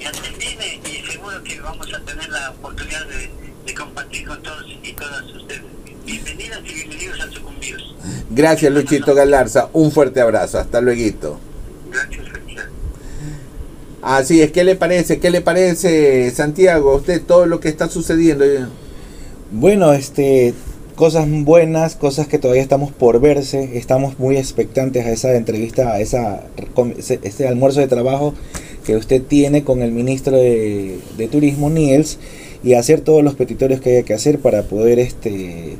ya termine y seguro que vamos a tener la oportunidad de, de compartir con todos y todas ustedes. Bienvenidas y bienvenidos a Sucumbíos. Gracias Luchito Galarza, un fuerte abrazo, hasta luego. Gracias, Así es, ¿qué le parece? ¿Qué le parece, Santiago, a usted todo lo que está sucediendo? Bueno, este, cosas buenas, cosas que todavía estamos por verse, estamos muy expectantes a esa entrevista, a esa, este almuerzo de trabajo que usted tiene con el ministro de, de Turismo, Niels, y hacer todos los petitorios que haya que hacer para poder este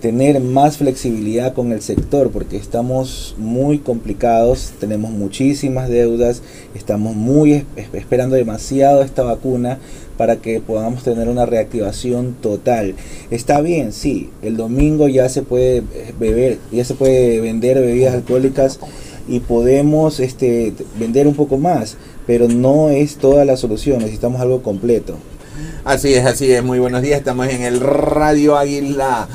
tener más flexibilidad con el sector porque estamos muy complicados, tenemos muchísimas deudas, estamos muy esperando demasiado esta vacuna para que podamos tener una reactivación total. Está bien, sí, el domingo ya se puede beber, ya se puede vender bebidas alcohólicas y podemos este, vender un poco más, pero no es toda la solución, necesitamos algo completo. Así es, así es. Muy buenos días. Estamos en el Radio Águila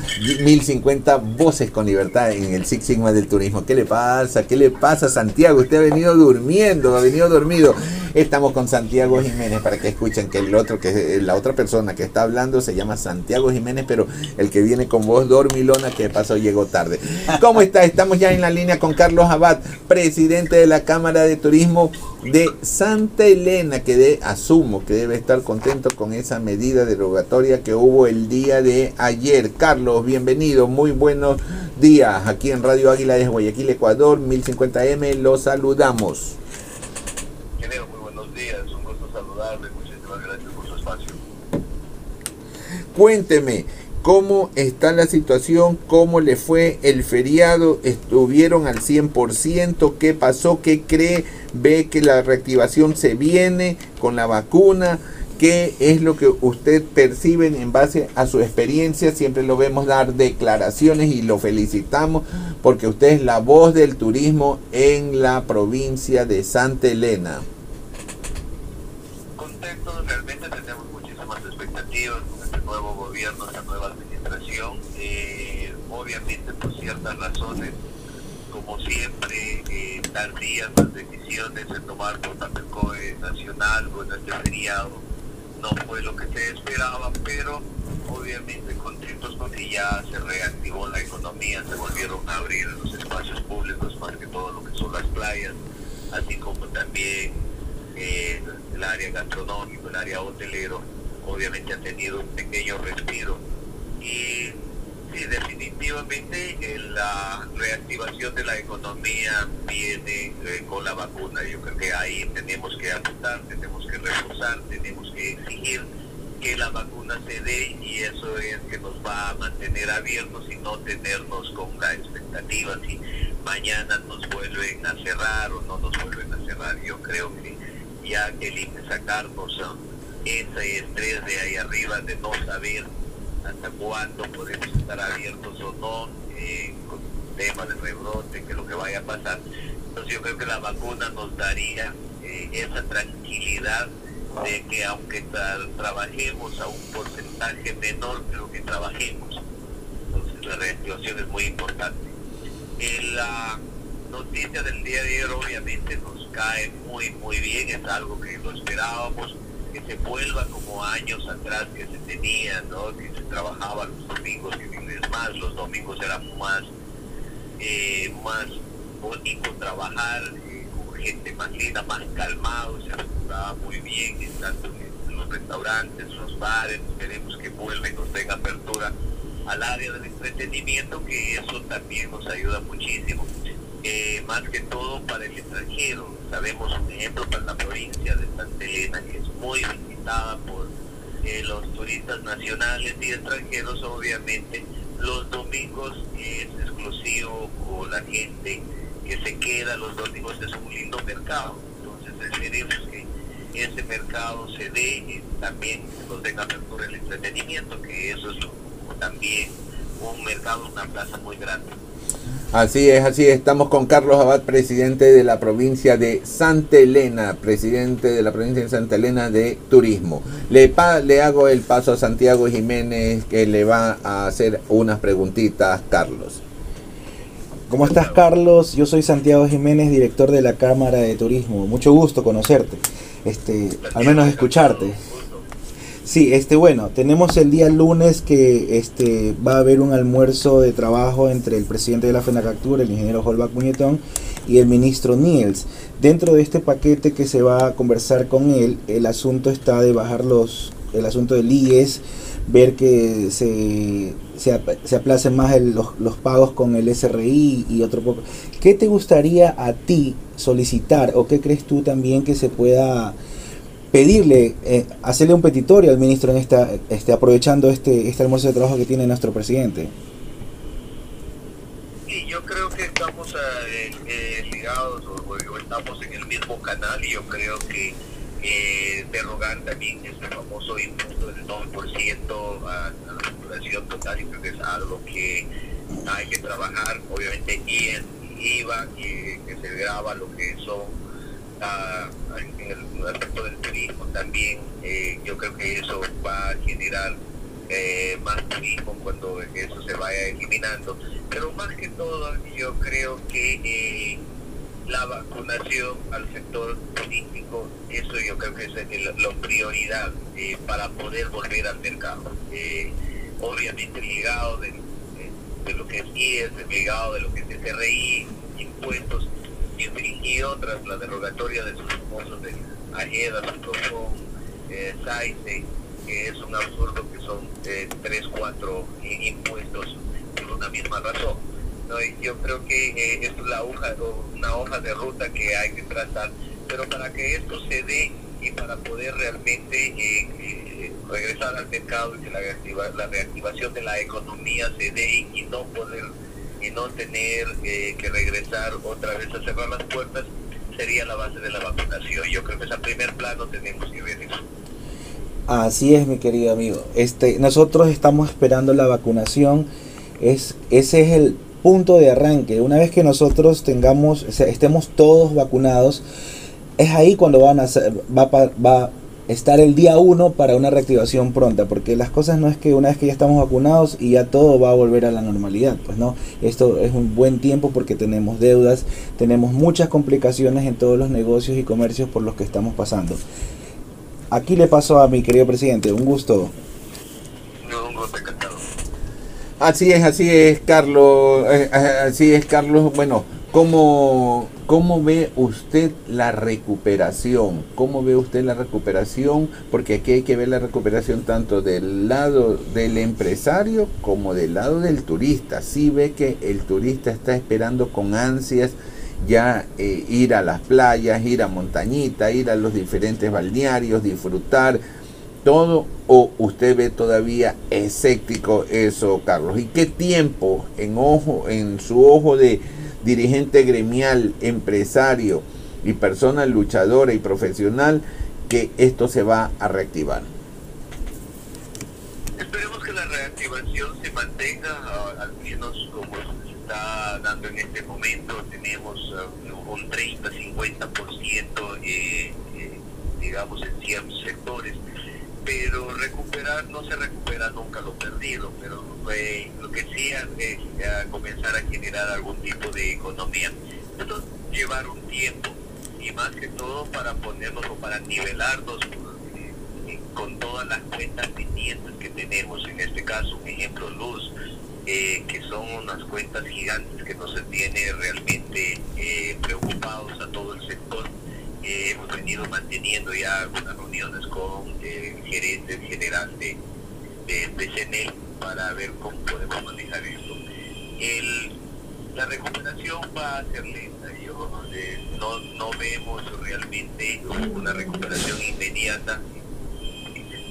1050 Voces con Libertad en el Six Sigma del Turismo. ¿Qué le pasa? ¿Qué le pasa, Santiago? Usted ha venido durmiendo, ha venido dormido. Estamos con Santiago Jiménez para que escuchen que el otro, que la otra persona que está hablando se llama Santiago Jiménez, pero el que viene con voz dormilona que pasó llegó tarde. ¿Cómo está? Estamos ya en la línea con Carlos Abad, presidente de la Cámara de Turismo de Santa Elena, que de, asumo que debe estar contento con esa medida derogatoria que hubo el día de ayer. Carlos, bienvenido, muy buenos días aquí en Radio Águila de Guayaquil, Ecuador, 1050M, los saludamos. Cuénteme, ¿cómo está la situación? ¿Cómo le fue el feriado? ¿Estuvieron al 100%? ¿Qué pasó? ¿Qué cree? ¿Ve que la reactivación se viene con la vacuna? ¿Qué es lo que usted percibe en base a su experiencia? Siempre lo vemos dar declaraciones y lo felicitamos porque usted es la voz del turismo en la provincia de Santa Elena. Contento, realmente expectativas gobierno, esta nueva administración. Eh, obviamente por ciertas razones, como siempre, eh, tardías las decisiones de tomar el COE nacional o en este feriado no fue lo que se esperaba, pero obviamente contentos porque ya se reactivó la economía, se volvieron a abrir los espacios públicos, más que todo lo que son las playas, así como también eh, el área gastronómica, el área hotelero obviamente ha tenido un pequeño respiro y sí, definitivamente la reactivación de la economía viene eh, con la vacuna. Yo creo que ahí tenemos que apuntar, tenemos que reforzar, tenemos que exigir que la vacuna se dé y eso es que nos va a mantener abiertos y no tenernos con la expectativa si mañana nos vuelven a cerrar o no nos vuelven a cerrar. Yo creo que ya que el sacarnos ese estrés de ahí arriba de no saber hasta cuándo podemos estar abiertos o no, eh, con temas de rebrote, que lo que vaya a pasar. Entonces yo creo que la vacuna nos daría eh, esa tranquilidad de que aunque trabajemos a un porcentaje menor, pero que trabajemos. Entonces la reactivación es muy importante. la noticia del día de ayer obviamente nos cae muy muy bien, es algo que lo esperábamos que se vuelva como años atrás que se tenía, ¿no? que se trabajaba los domingos, que es más, los domingos era más, eh, más bonito trabajar, eh, con gente más linda, más calmado, se estaba muy bien, tanto en los restaurantes, los bares, queremos que vuelva y nos tenga apertura al área del entretenimiento, que eso también nos ayuda muchísimo. Eh, más que todo para el extranjero. Sabemos un ejemplo para la provincia de Santa Elena, que es muy visitada por eh, los turistas nacionales y extranjeros, obviamente. Los domingos es exclusivo o la gente que se queda los domingos es un lindo mercado. Entonces esperemos que ese mercado se dé y también nos den apertura el entretenimiento, que eso es también un mercado, una plaza muy grande. Así es, así es. Estamos con Carlos Abad, presidente de la provincia de Santa Elena, presidente de la provincia de Santa Elena de Turismo. Le, le hago el paso a Santiago Jiménez que le va a hacer unas preguntitas, Carlos. ¿Cómo estás, Carlos? Yo soy Santiago Jiménez, director de la Cámara de Turismo. Mucho gusto conocerte, este, al menos escucharte. Sí, este bueno, tenemos el día lunes que este va a haber un almuerzo de trabajo entre el presidente de la FENACACTURA, el ingeniero Holbach Muñetón, y el ministro Niels. Dentro de este paquete que se va a conversar con él, el asunto está de bajar los, el asunto del IES, ver que se, se, aplacen más los, los, pagos con el SRI y otro poco. ¿Qué te gustaría a ti solicitar o qué crees tú también que se pueda pedirle, eh, hacerle un petitorio al ministro en esta, este, aprovechando este, este almuerzo de trabajo que tiene nuestro presidente? Sí, yo creo que estamos eh, eh, ligados o, estamos en el mismo canal y yo creo que eh, también este famoso impuesto del 9% a, a, la facturación total y creo que es algo que hay que trabajar, obviamente, y en IVA, que, que se graba lo que son en el aspecto del turismo también, eh, yo creo que eso va a generar eh, más turismo cuando eso se vaya eliminando. Pero más que todo, yo creo que eh, la vacunación al sector turístico, eso yo creo que es la prioridad para poder volver al mercado. obviamente ligado de, de, lo que es IES, ligado de lo que es SRI, impuestos, y, otras, la derogatoria de sus famosos de Ajeda, Sotofón, eh, Saite, que es un absurdo que son eh, tres, cuatro impuestos por una misma razón. ¿no? yo creo que eh, es la hoja, una hoja de ruta que hay que tratar, pero para que esto se dé y para poder realmente eh, regresar al mercado y que la, la reactivación de la economía se dé y no poder y no tener eh, que regresar otra vez a cerrar las puertas sería la base de la vacunación. Yo creo que es a primer plano tenemos que ver eso. Así es, mi querido amigo. Este, nosotros estamos esperando la vacunación. Es, ese es el punto de arranque. Una vez que nosotros tengamos, estemos todos vacunados, es ahí cuando van a va, va estar el día uno para una reactivación pronta, porque las cosas no es que una vez que ya estamos vacunados y ya todo va a volver a la normalidad, pues no, esto es un buen tiempo porque tenemos deudas, tenemos muchas complicaciones en todos los negocios y comercios por los que estamos pasando. Aquí le paso a mi querido presidente, un gusto. un gusto, encantado. Así es, así es, Carlos, eh, eh, así es, Carlos, bueno, ¿Cómo, ¿Cómo ve usted la recuperación? ¿Cómo ve usted la recuperación? Porque aquí hay que ver la recuperación tanto del lado del empresario como del lado del turista. Sí ve que el turista está esperando con ansias ya eh, ir a las playas, ir a Montañita, ir a los diferentes balnearios, disfrutar todo o usted ve todavía escéptico eso, Carlos? ¿Y qué tiempo en ojo en su ojo de dirigente gremial, empresario y persona luchadora y profesional, que esto se va a reactivar. Esperemos que la reactivación se mantenga, al menos como se está dando en este momento, tenemos uh, un 30-50%, eh, eh, digamos, en ciertos sectores pero recuperar no se recupera nunca lo perdido, pero eh, lo que sí es comenzar a generar algún tipo de economía. Esto llevar un tiempo y más que todo para ponernos o para nivelarnos eh, con todas las cuentas pendientes que tenemos, en este caso un ejemplo luz, eh, que son unas cuentas gigantes que nos tiene realmente preocupados a todo el sector hemos venido manteniendo ya algunas reuniones con el gerente general de, de, para ver cómo podemos manejar esto. El, la recuperación va a ser lenta. Yo, eh, no, no vemos realmente una recuperación inmediata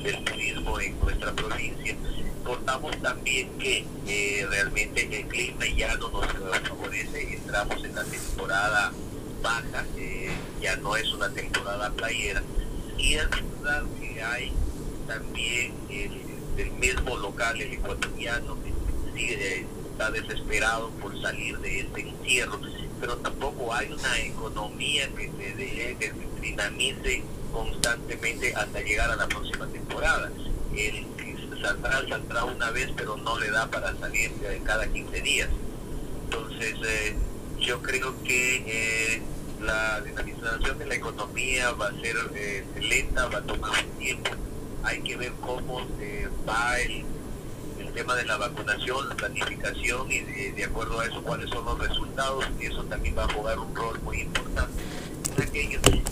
del turismo en nuestra provincia. Portamos también que eh, realmente el clima ya no nos favorece. Entramos en la temporada baja, eh, ya no es una temporada playera. Y es verdad que hay también el, mismo local, el ecuatoriano, que sigue está desesperado por salir de este encierro, pero tampoco hay una economía que se deje, que se dinamice constantemente hasta llegar a la próxima temporada. El saldrá, saldrá una vez, pero no le da para salir de cada 15 días. Entonces, eh, yo creo que eh, la dinamización de la economía va a ser eh, lenta, va a tomar un tiempo. Hay que ver cómo va el, el, tema de la vacunación, la planificación y de, acuerdo a eso cuáles son los resultados y eso también va a jugar un rol muy importante.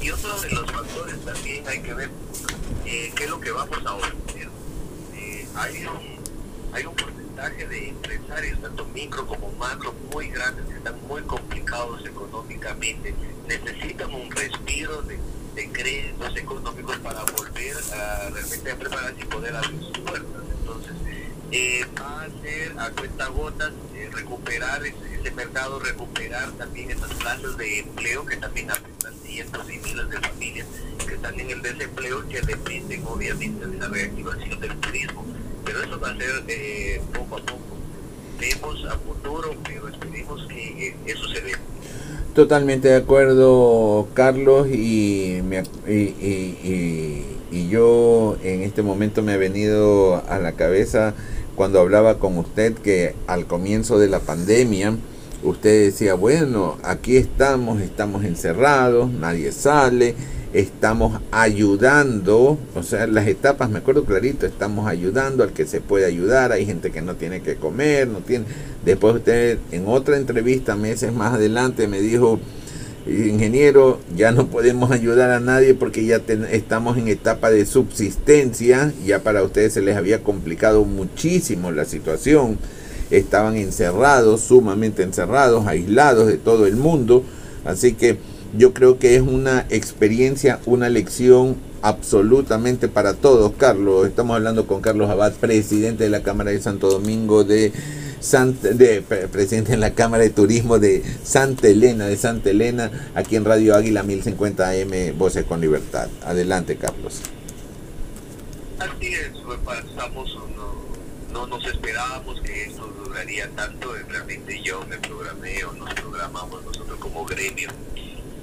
Y otro de los factores también hay que ver qué es lo que vamos a obtener hay un, hay un de empresarios, tanto micro como macro, muy grandes, que están muy complicados económicamente. Necesitan un respiro de, créditos económicos para volver a realmente prepararse y poder abrir sus puertas. Entonces, eh, va a ser a cuenta gotas eh, recuperar ese, mercado, recuperar también esas plazas de empleo que también afectan cientos y miles de familias que están en el desempleo y que dependen obviamente de la reactivación del turismo pero eso va a ser eh, poco a poco. Vemos a futuro, pero esperemos que eh, eso se dé. Totalmente de acuerdo, Carlos, y, y, y, y, yo en este momento me ha venido a la cabeza cuando hablaba con usted que al comienzo de la pandemia, usted decía, bueno, aquí estamos, estamos encerrados, nadie sale, estamos ayudando, o sea, las etapas, me acuerdo clarito, estamos ayudando al que se puede ayudar, hay gente que no tiene que comer, no tiene... Después usted en otra entrevista meses más adelante me dijo, ingeniero, ya no podemos ayudar a nadie porque ya estamos en etapa de subsistencia, ya para ustedes se les había complicado muchísimo la situación, estaban encerrados, sumamente encerrados, aislados de todo el mundo, así que yo creo que es una experiencia, una lección absolutamente para todos. Carlos, estamos hablando con Carlos Abad, presidente de la Cámara de Santo Domingo de de, presidente en la Cámara de Turismo de Santa Elena, de Santa Elena, aquí en Radio Águila 1050 AM, Voces con Libertad. Adelante, Carlos. Así es, pasamos, no, no nos esperábamos que esto duraría tanto, realmente yo me programé o nos programamos nosotros como gremio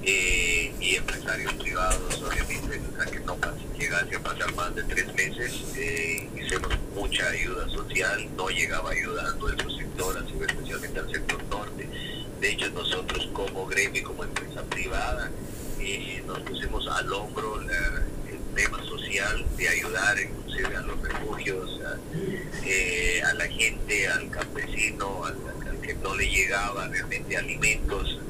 eh, y empresarios privados, obviamente, a que no llegase a pasar más de tres meses, eh, hicimos mucha ayuda social, no llegaba ayuda a nuestro sector, especialmente al sector norte. De hecho, nosotros como gremio, como empresa privada, eh, nos pusimos al hombro el tema social de ayudar inclusive a los refugios, a, la gente, al campesino, al que no le llegaba realmente alimentos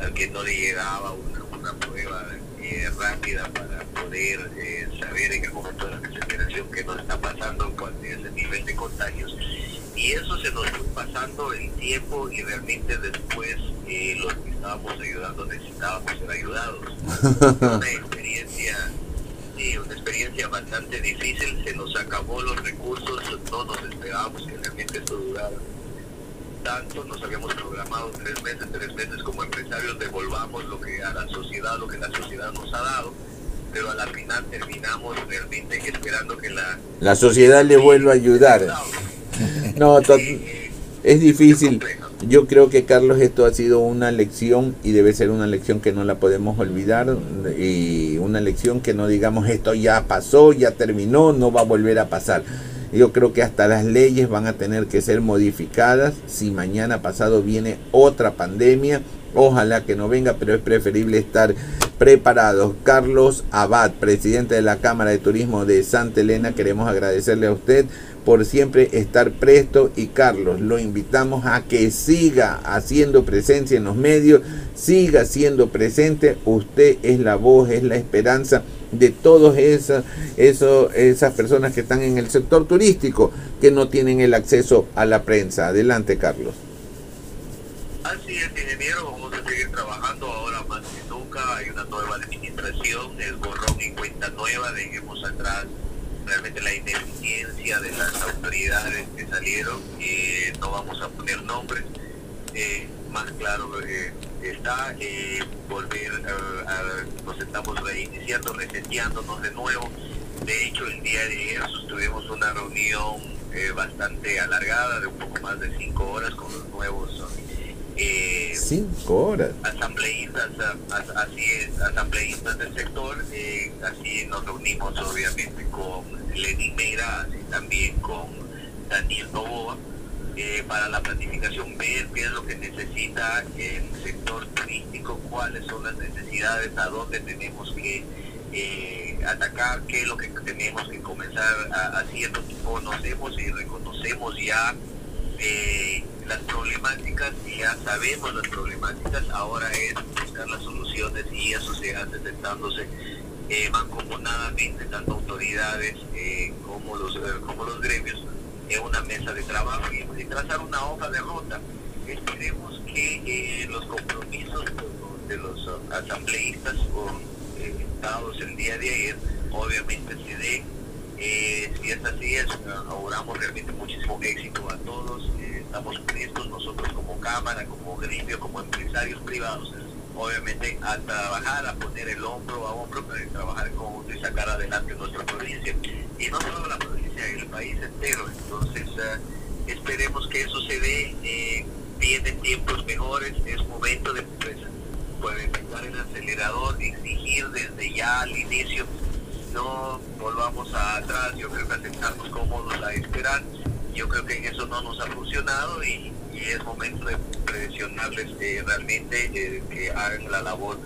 al que no le llegaba una, prueba eh, rápida para poder eh, saber en el momento de la desesperación qué nos está pasando, cuál es el nivel de contagios. Y eso se nos fue pasando el tiempo y realmente después eh, los que estábamos ayudando necesitábamos ser ayudados. una experiencia una experiencia bastante difícil, se nos acabó los recursos, no nos esperábamos que realmente esto durara tanto, nos habíamos programado tres meses, tres meses como empresarios, devolvamos lo que a la sociedad, lo que la sociedad nos ha dado, pero a la final terminamos realmente esperando que la... La sociedad le vuelva a ayudar. No, es difícil. Yo creo que Carlos esto ha sido una lección y debe ser una lección que no la podemos olvidar y una lección que no digamos esto ya pasó, ya terminó, no va a volver a pasar yo creo que hasta las leyes van a tener que ser modificadas si mañana pasado viene otra pandemia. Ojalá que no venga, pero es preferible estar preparados. Carlos Abad, presidente de la Cámara de Turismo de Santa Elena, queremos agradecerle a usted por siempre estar presto y Carlos, lo invitamos a que siga haciendo presencia en los medios, siga siendo presente, usted es la voz, es la esperanza de todas esas, esas personas que están en el sector turístico que no tienen el acceso a la prensa. Adelante, Carlos. Así es, ingeniero, vamos a seguir trabajando ahora más que nunca. Hay una nueva administración, el borrón y cuenta nueva, dejemos atrás realmente la ineficiencia de las autoridades que salieron y no vamos a poner nombres. Eh, más claro eh, está eh, volver a, nos estamos reiniciando, reseteándonos de nuevo. De hecho, el día de ayer tuvimos una reunión eh, bastante alargada, de un poco más de cinco horas con los nuevos eh, cinco horas asambleístas, así es, asambleístas del sector, eh, así nos reunimos obviamente con Lenín Meira, y también con Daniel Novoa. Eh, para la planificación, ver qué es lo que necesita el sector turístico, cuáles son las necesidades, a dónde tenemos que eh, atacar, qué es lo que tenemos que comenzar haciendo. Conocemos y reconocemos ya eh, las problemáticas y ya sabemos las problemáticas, ahora es buscar las soluciones y eso se hace sentándose mancomunadamente, tanto autoridades como, los, como los gremios en una mesa de trabajo y, trazar una hoja de ruta. Esperemos que eh, los compromisos de los asambleístas con eh, estados el día de ayer obviamente se den. Eh, si es así, es, auguramos realmente muchísimo éxito a todos. estamos prestos nosotros como Cámara, como gremio, como empresarios privados, obviamente a trabajar, a poner el hombro a hombro para trabajar conjunto y sacar adelante nuestra provincia. Y no solo la provincia el país entero. Entonces, eh, esperemos que eso se dé. Eh, vienen tiempos mejores, es momento de pues, empezar el acelerador, exigir desde ya al inicio, no volvamos atrás, yo creo que aceptarnos cómodos a esperar, yo creo que en eso no nos ha funcionado y, es momento de presionarles eh, realmente eh, que hagan la labor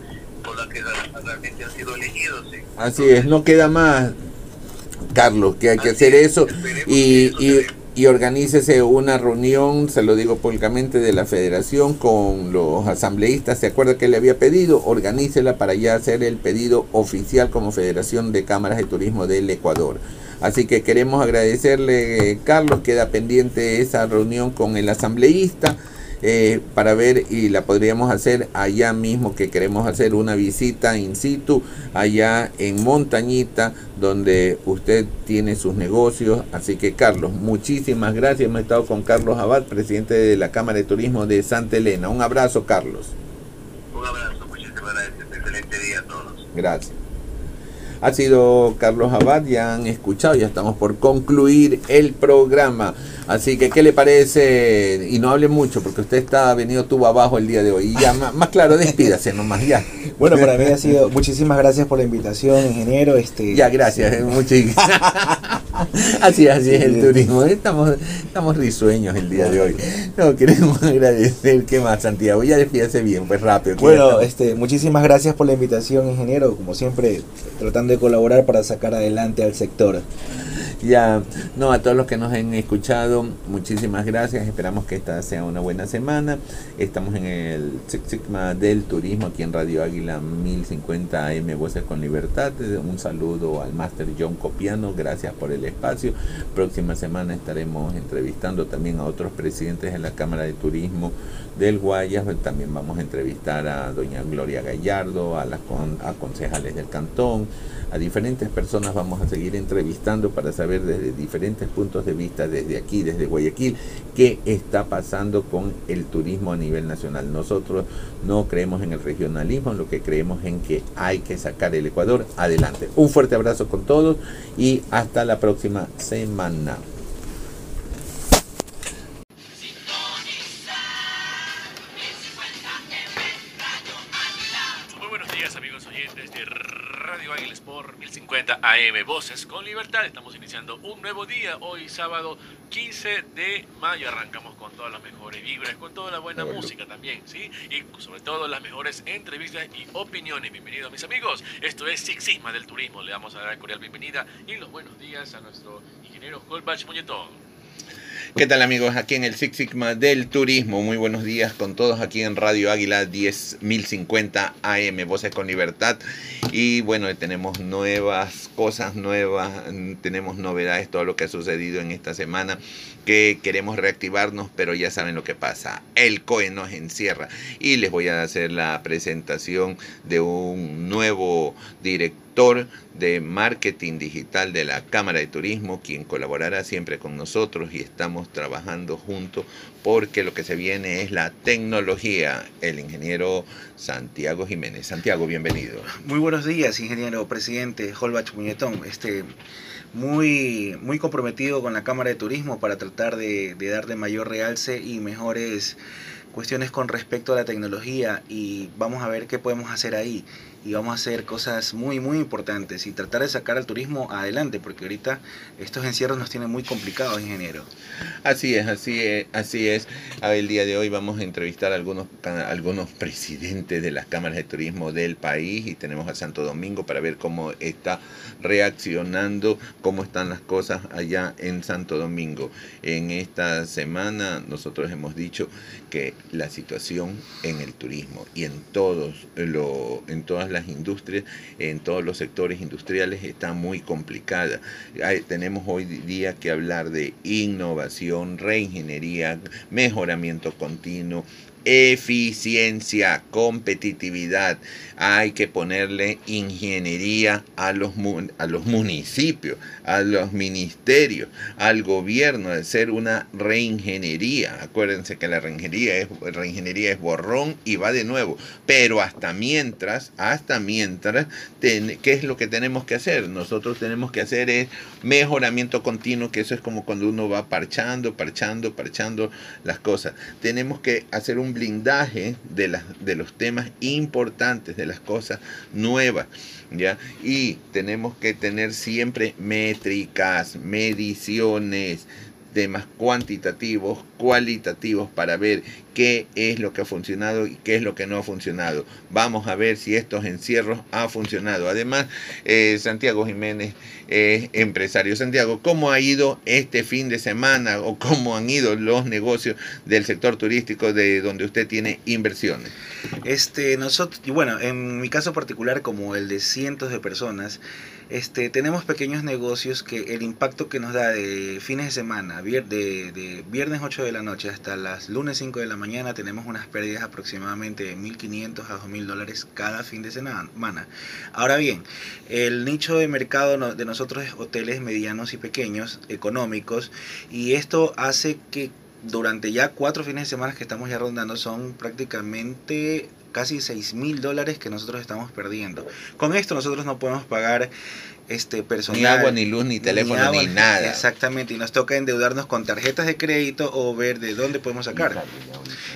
por la que realmente han sido elegidos. Así es, no queda más. Carlos, que hay que hacer eso y, y, y organícese una reunión, se lo digo públicamente, de la federación con los asambleístas. ¿Se acuerda que le había pedido? Organícela para ya hacer el pedido oficial como Federación de Cámaras de Turismo del Ecuador. Así que queremos agradecerle, Carlos, queda pendiente esa reunión con el asambleísta. Eh, para ver y la podríamos hacer allá mismo que queremos hacer una visita in situ allá en Montañita donde usted tiene sus negocios. Así que Carlos, muchísimas gracias. Hemos estado con Carlos Abad, presidente de la Cámara de Turismo de Santa Elena. Un abrazo, Carlos. Un abrazo, muchísimas gracias. Excelente día a todos. Gracias. Ha sido Carlos Abad, ya han escuchado, ya estamos por concluir el programa. Así que, ¿qué le parece? Y no hable mucho, porque usted está venido tuvo abajo el día de hoy. Y ya, más, claro, despídase nomás, ya. Bueno, para mí ha sido, muchísimas gracias por la invitación, ingeniero. Este, ya, gracias, así, así es el turismo. Estamos, estamos risueños el día de hoy. No, queremos agradecer, ¿qué más, Santiago? Ya despídase bien, pues rápido. Bueno, este, muchísimas gracias por la invitación, ingeniero. Como siempre, tratando de colaborar para sacar adelante al sector. Ya, no, a todos los que nos han escuchado, muchísimas gracias. Esperamos que esta sea una buena semana. Estamos en el Sigma del Turismo aquí en Radio Águila 1050 AM Voces con Libertad. Un saludo al máster John Copiano, gracias por el espacio. Próxima semana estaremos entrevistando también a otros presidentes de la Cámara de Turismo del Guayas. También vamos a entrevistar a doña Gloria Gallardo, a las a concejales del cantón a diferentes personas vamos a seguir entrevistando para saber desde diferentes puntos de vista, desde aquí, desde Guayaquil, qué está pasando con el turismo a nivel nacional. Nosotros no creemos en el regionalismo, lo que creemos en que hay que sacar el Ecuador adelante. Un fuerte abrazo con todos y hasta la próxima semana. AM Voces con Libertad. Estamos iniciando un nuevo día, hoy sábado 15 de mayo. Arrancamos con todas las mejores vibras, con toda la buena música también, ¿sí? Y sobre todo las mejores entrevistas y opiniones. Bienvenidos mis amigos. Esto es Sixisma del Turismo. Le damos a dar cordial bienvenida y los buenos días a nuestro ingeniero Holbach Muñetón. ¿Qué tal amigos? Aquí en el Six Sigma del Turismo. Muy buenos días con todos aquí en Radio Águila 10050 AM, Voces con Libertad. Y bueno, tenemos nuevas cosas nuevas, tenemos novedades, todo lo que ha sucedido en esta semana, que queremos reactivarnos, pero ya saben lo que pasa. El COE nos encierra. Y les voy a hacer la presentación de un nuevo director de marketing digital de la Cámara de Turismo, quien colaborará siempre con nosotros y estamos trabajando juntos porque lo que se viene es la tecnología, el ingeniero Santiago Jiménez. Santiago, bienvenido. Muy buenos días, ingeniero presidente Holbach Muñetón. Este, muy, muy comprometido con la Cámara de Turismo para tratar de, de darle mayor realce y mejores cuestiones con respecto a la tecnología y vamos a ver qué podemos hacer ahí y vamos a hacer cosas muy muy importantes y tratar de sacar al turismo adelante porque ahorita estos encierros nos tienen muy complicados ingeniero. Así es así es así es. El día de hoy vamos a entrevistar a algunos algunos presidentes de las cámaras de turismo del país y tenemos a Santo Domingo para ver cómo está reaccionando cómo están las cosas allá en Santo Domingo. En esta semana nosotros hemos dicho que la situación en el turismo y en todos lo en todas las industrias, en todos los sectores industriales, está muy complicada. tenemos hoy día que hablar de innovación, reingeniería, mejoramiento continuo, eficiencia, competitividad. Hay que ponerle ingeniería a los, a los municipios, a los ministerios, al gobierno, de ser una reingeniería. Acuérdense que la reingeniería es, reingeniería es borrón y va de nuevo. Pero hasta mientras, hasta mientras, ¿qué es lo que tenemos que hacer? Nosotros tenemos que hacer es mejoramiento continuo, que eso es como cuando uno va parchando, parchando, parchando las cosas. Tenemos que hacer un blindaje de, las, de los temas importantes, de las cosas nuevas. ¿ya? Y tenemos que tener siempre métricas, mediciones, temas cuantitativos, cualitativos para ver qué es lo que ha funcionado y qué es lo que no ha funcionado. Vamos a ver si estos encierros ha funcionado. Además, eh, Santiago Jiménez es empresario. Santiago, ¿cómo ha ido este fin de semana o cómo han ido los negocios del sector turístico de donde usted tiene inversiones? Este, nosotros, bueno, en mi caso particular, como el de cientos de personas, este, tenemos pequeños negocios que el impacto que nos da de fines de semana, de, de viernes 8 de la noche hasta las lunes 5 de la mañana, tenemos unas pérdidas aproximadamente de 1.500 a 2.000 dólares cada fin de semana. Ahora bien, el nicho de mercado de nosotros es hoteles medianos y pequeños, económicos, y esto hace que durante ya cuatro fines de semana que estamos ya rondando son prácticamente casi 6 mil dólares que nosotros estamos perdiendo. Con esto nosotros no podemos pagar este personal. Ni agua, ni luz, ni teléfono, ni, nada. Exactamente, y nos toca endeudarnos con tarjetas de crédito o ver de dónde podemos sacar.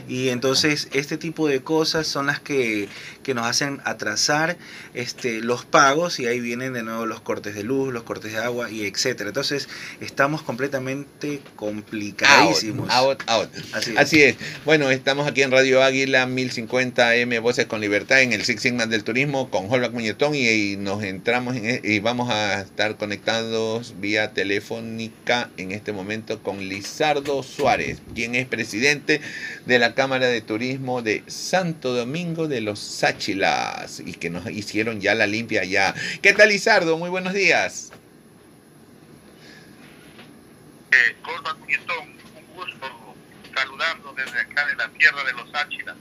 Y entonces este tipo de cosas son las que, que nos hacen atrasar este, los pagos y ahí vienen de nuevo los cortes de luz, los cortes de agua y etcétera. Entonces estamos completamente complicadísimos. Out, out, Así, es. Bueno, estamos aquí en Radio Águila 1050M Voces con Libertad en el Six Sigma del Turismo con Holbach Muñetón y, nos entramos en, e, y vamos a estar conectados vía telefónica en este momento con Lizardo Suárez, quien es presidente de la Cámara de Turismo de Santo Domingo de los Y que nos hicieron ya la limpia ya. ¿Qué tal Lizardo? Muy buenos días. Eh, un gusto saludarlo desde acá de la tierra de los Sáchilas.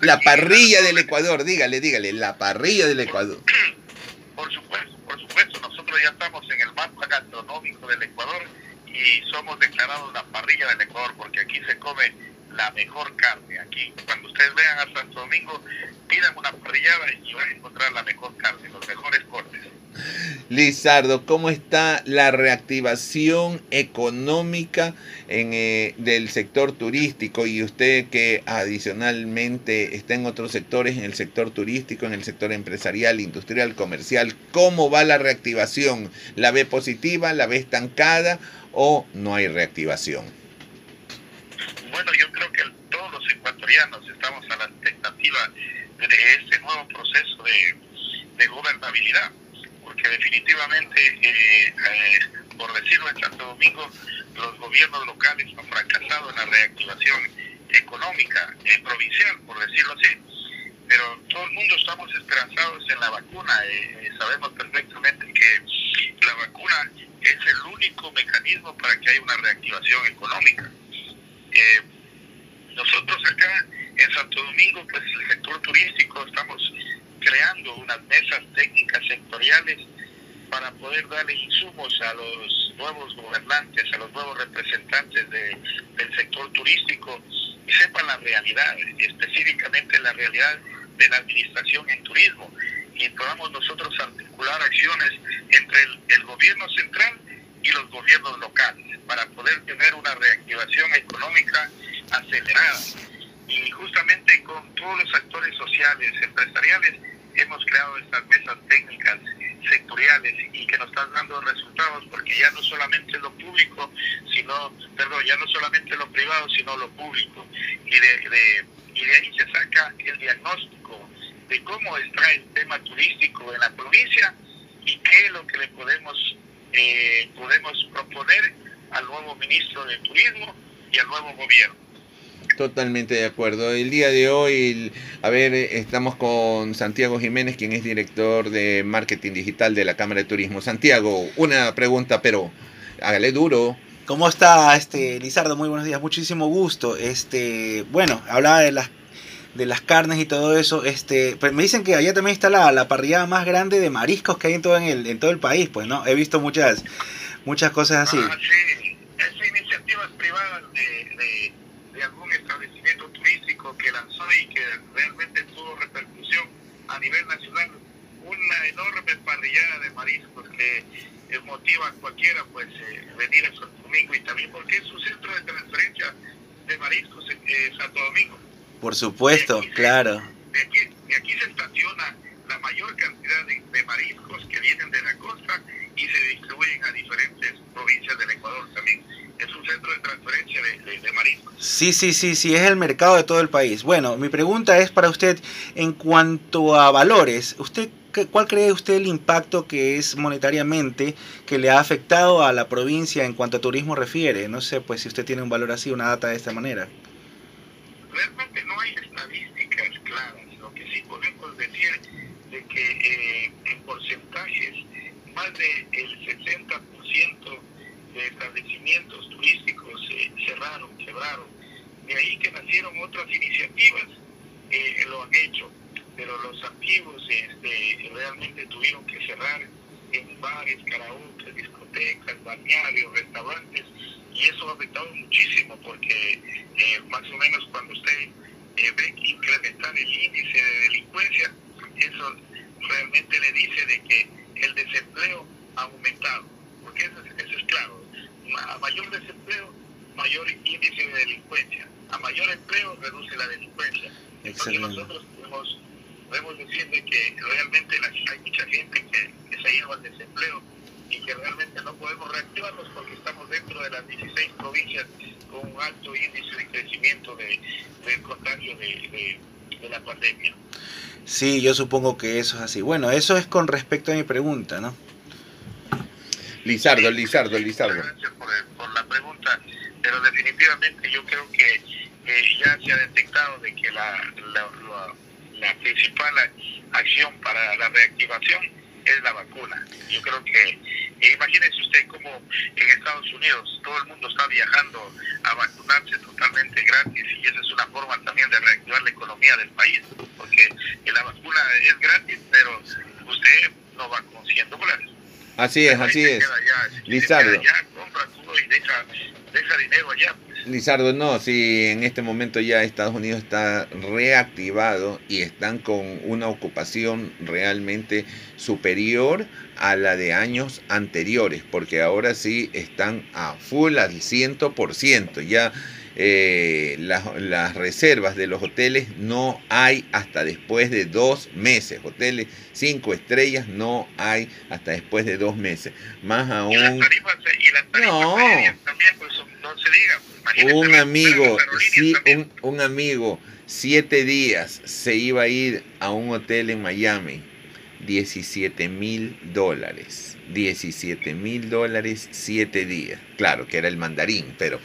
La parrilla del Ecuador, dígale, dígale, la parrilla del Ecuador. Por supuesto nosotros ya estamos en el mapa gastronómico del Ecuador y somos declarados la parrilla del Ecuador porque aquí se come la mejor carne. Aquí, cuando ustedes vean a Santo Domingo, pidan una parrillada y van a encontrar la mejor carne, los mejores cortes. Lizardo, ¿cómo está la reactivación económica en, eh, del sector turístico? Y usted que adicionalmente está en otros sectores, en el sector turístico, en el sector empresarial, industrial, comercial, ¿cómo va la reactivación? ¿La ve positiva? ¿La ve estancada? ¿O no hay reactivación? Bueno, yo creo que todos los ecuatorianos estamos a la expectativa de este nuevo proceso de, gobernabilidad porque definitivamente, eh, eh, por decirlo en Santo Domingo, los gobiernos locales han fracasado en la reactivación económica eh, provincial, por decirlo así. Pero todo el mundo estamos esperanzados en la vacuna. sabemos perfectamente que la vacuna es el único mecanismo para que haya una reactivación económica. Nosotros acá en Santo Domingo, pues el sector turístico estamos creando unas mesas técnicas sectoriales para poder darle insumos a los nuevos gobernantes, a los nuevos representantes de, del sector turístico y sepan la realidad, específicamente la realidad de la administración en turismo. Y podamos nosotros articular acciones entre el, el gobierno central y los gobiernos locales para poder tener una reactivación económica acelerada. Y justamente con todos los actores sociales, empresariales, hemos creado estas mesas técnicas sectoriales y que nos están dando resultados porque ya no solamente lo público, sino, perdón, ya no solamente lo privado, sino lo público. Y de, de, y de ahí se saca el diagnóstico de cómo está el tema turístico en la provincia y qué es lo que le podemos, eh, podemos proponer al nuevo ministro de Turismo y al nuevo gobierno. Totalmente de acuerdo. El día de hoy, a ver, estamos con Santiago Jiménez, quien es director de marketing digital de la Cámara de Turismo. Santiago, una pregunta, pero hágale duro. ¿Cómo está, este Lizardo? Muy buenos días, muchísimo gusto. Este, bueno, hablaba de las de las carnes y todo eso. Este, pues me dicen que allá también está la, la parrillada más grande de mariscos que hay en todo en el en todo el país, pues, ¿no? He visto muchas muchas cosas así. Ah, sí, es iniciativas privadas de, de, de algún establecimiento turístico que lanzó y que realmente tuvo repercusión a nivel nacional. Una enorme parrillada de mariscos que eh, motiva a cualquiera pues eh, venir a Santo Domingo y también porque es un centro de transferencia de mariscos en eh, Santo Domingo. Por supuesto, de aquí, claro. De aquí, de aquí se estaciona la mayor cantidad de, de, mariscos que vienen de la costa y se distribuyen a diferentes provincias del Ecuador también. Es un centro de transferencia de, de, de, mariscos. Sí, sí, sí, sí, es el mercado de todo el país. Bueno, mi pregunta es para usted en cuanto a valores. ¿Usted cuál cree usted el impacto que es monetariamente que le ha afectado a la provincia en cuanto a turismo refiere? No sé, pues si usted tiene un valor así, una data de esta manera. Realmente no hay estadísticas claras. Lo que sí podemos decir de que eh, en porcentajes más del 60% de establecimientos turísticos eh, cerraron, quebraron. De ahí que nacieron otras iniciativas, eh, lo han hecho, pero los antiguos este, realmente tuvieron que cerrar en bares, karaoke, discotecas, balnearios, restaurantes, y eso ha afectado muchísimo porque eh, más o menos cuando usted eh, ve que incrementar el índice de delincuencia, eso realmente le dice de que el desempleo ha aumentado, porque eso, eso es claro, a mayor desempleo, mayor índice de delincuencia, a mayor empleo reduce la delincuencia. Entonces nosotros podemos, podemos decir de que realmente la, hay mucha gente que, que se lleva al desempleo y que realmente no podemos reactivarlos porque estamos dentro de las 16 provincias con un alto índice de crecimiento de, del contagio de, de, de, la pandemia. Sí, yo supongo que eso es así. Bueno, eso es con respecto a mi pregunta, ¿no? Lizardo, Lizardo, Lizardo. Gracias por, por la pregunta, pero definitivamente yo creo que eh, ya se ha detectado de que la, la, la, la principal acción para la reactivación es la vacuna. Yo creo que, eh, imagínese usted como en Estados Unidos todo el mundo está viajando a vacunarse totalmente gratis y esa es una forma también de reactivar la economía del país, porque la vacuna es gratis, pero usted no va con 100 dólares. Así es, así es. Allá, Lizardo. Allá, compra todo y deja, deja dinero allá. Pues. Lizardo, no, si en este momento ya Estados Unidos está reactivado y están con una ocupación realmente superior a la de años anteriores, porque ahora sí están a full al 100%. Ya eh, las, las, reservas de los hoteles no hay hasta después de dos meses. Hoteles cinco estrellas no hay hasta después de dos meses. Más aún... Y las tarifas, y las tarifas no. también, pues, no se diga. Pues, un amigo, sí, un, un amigo, siete días se iba a ir a un hotel en Miami. 17 mil dólares. 17 mil dólares, siete días. Claro que era el mandarín, pero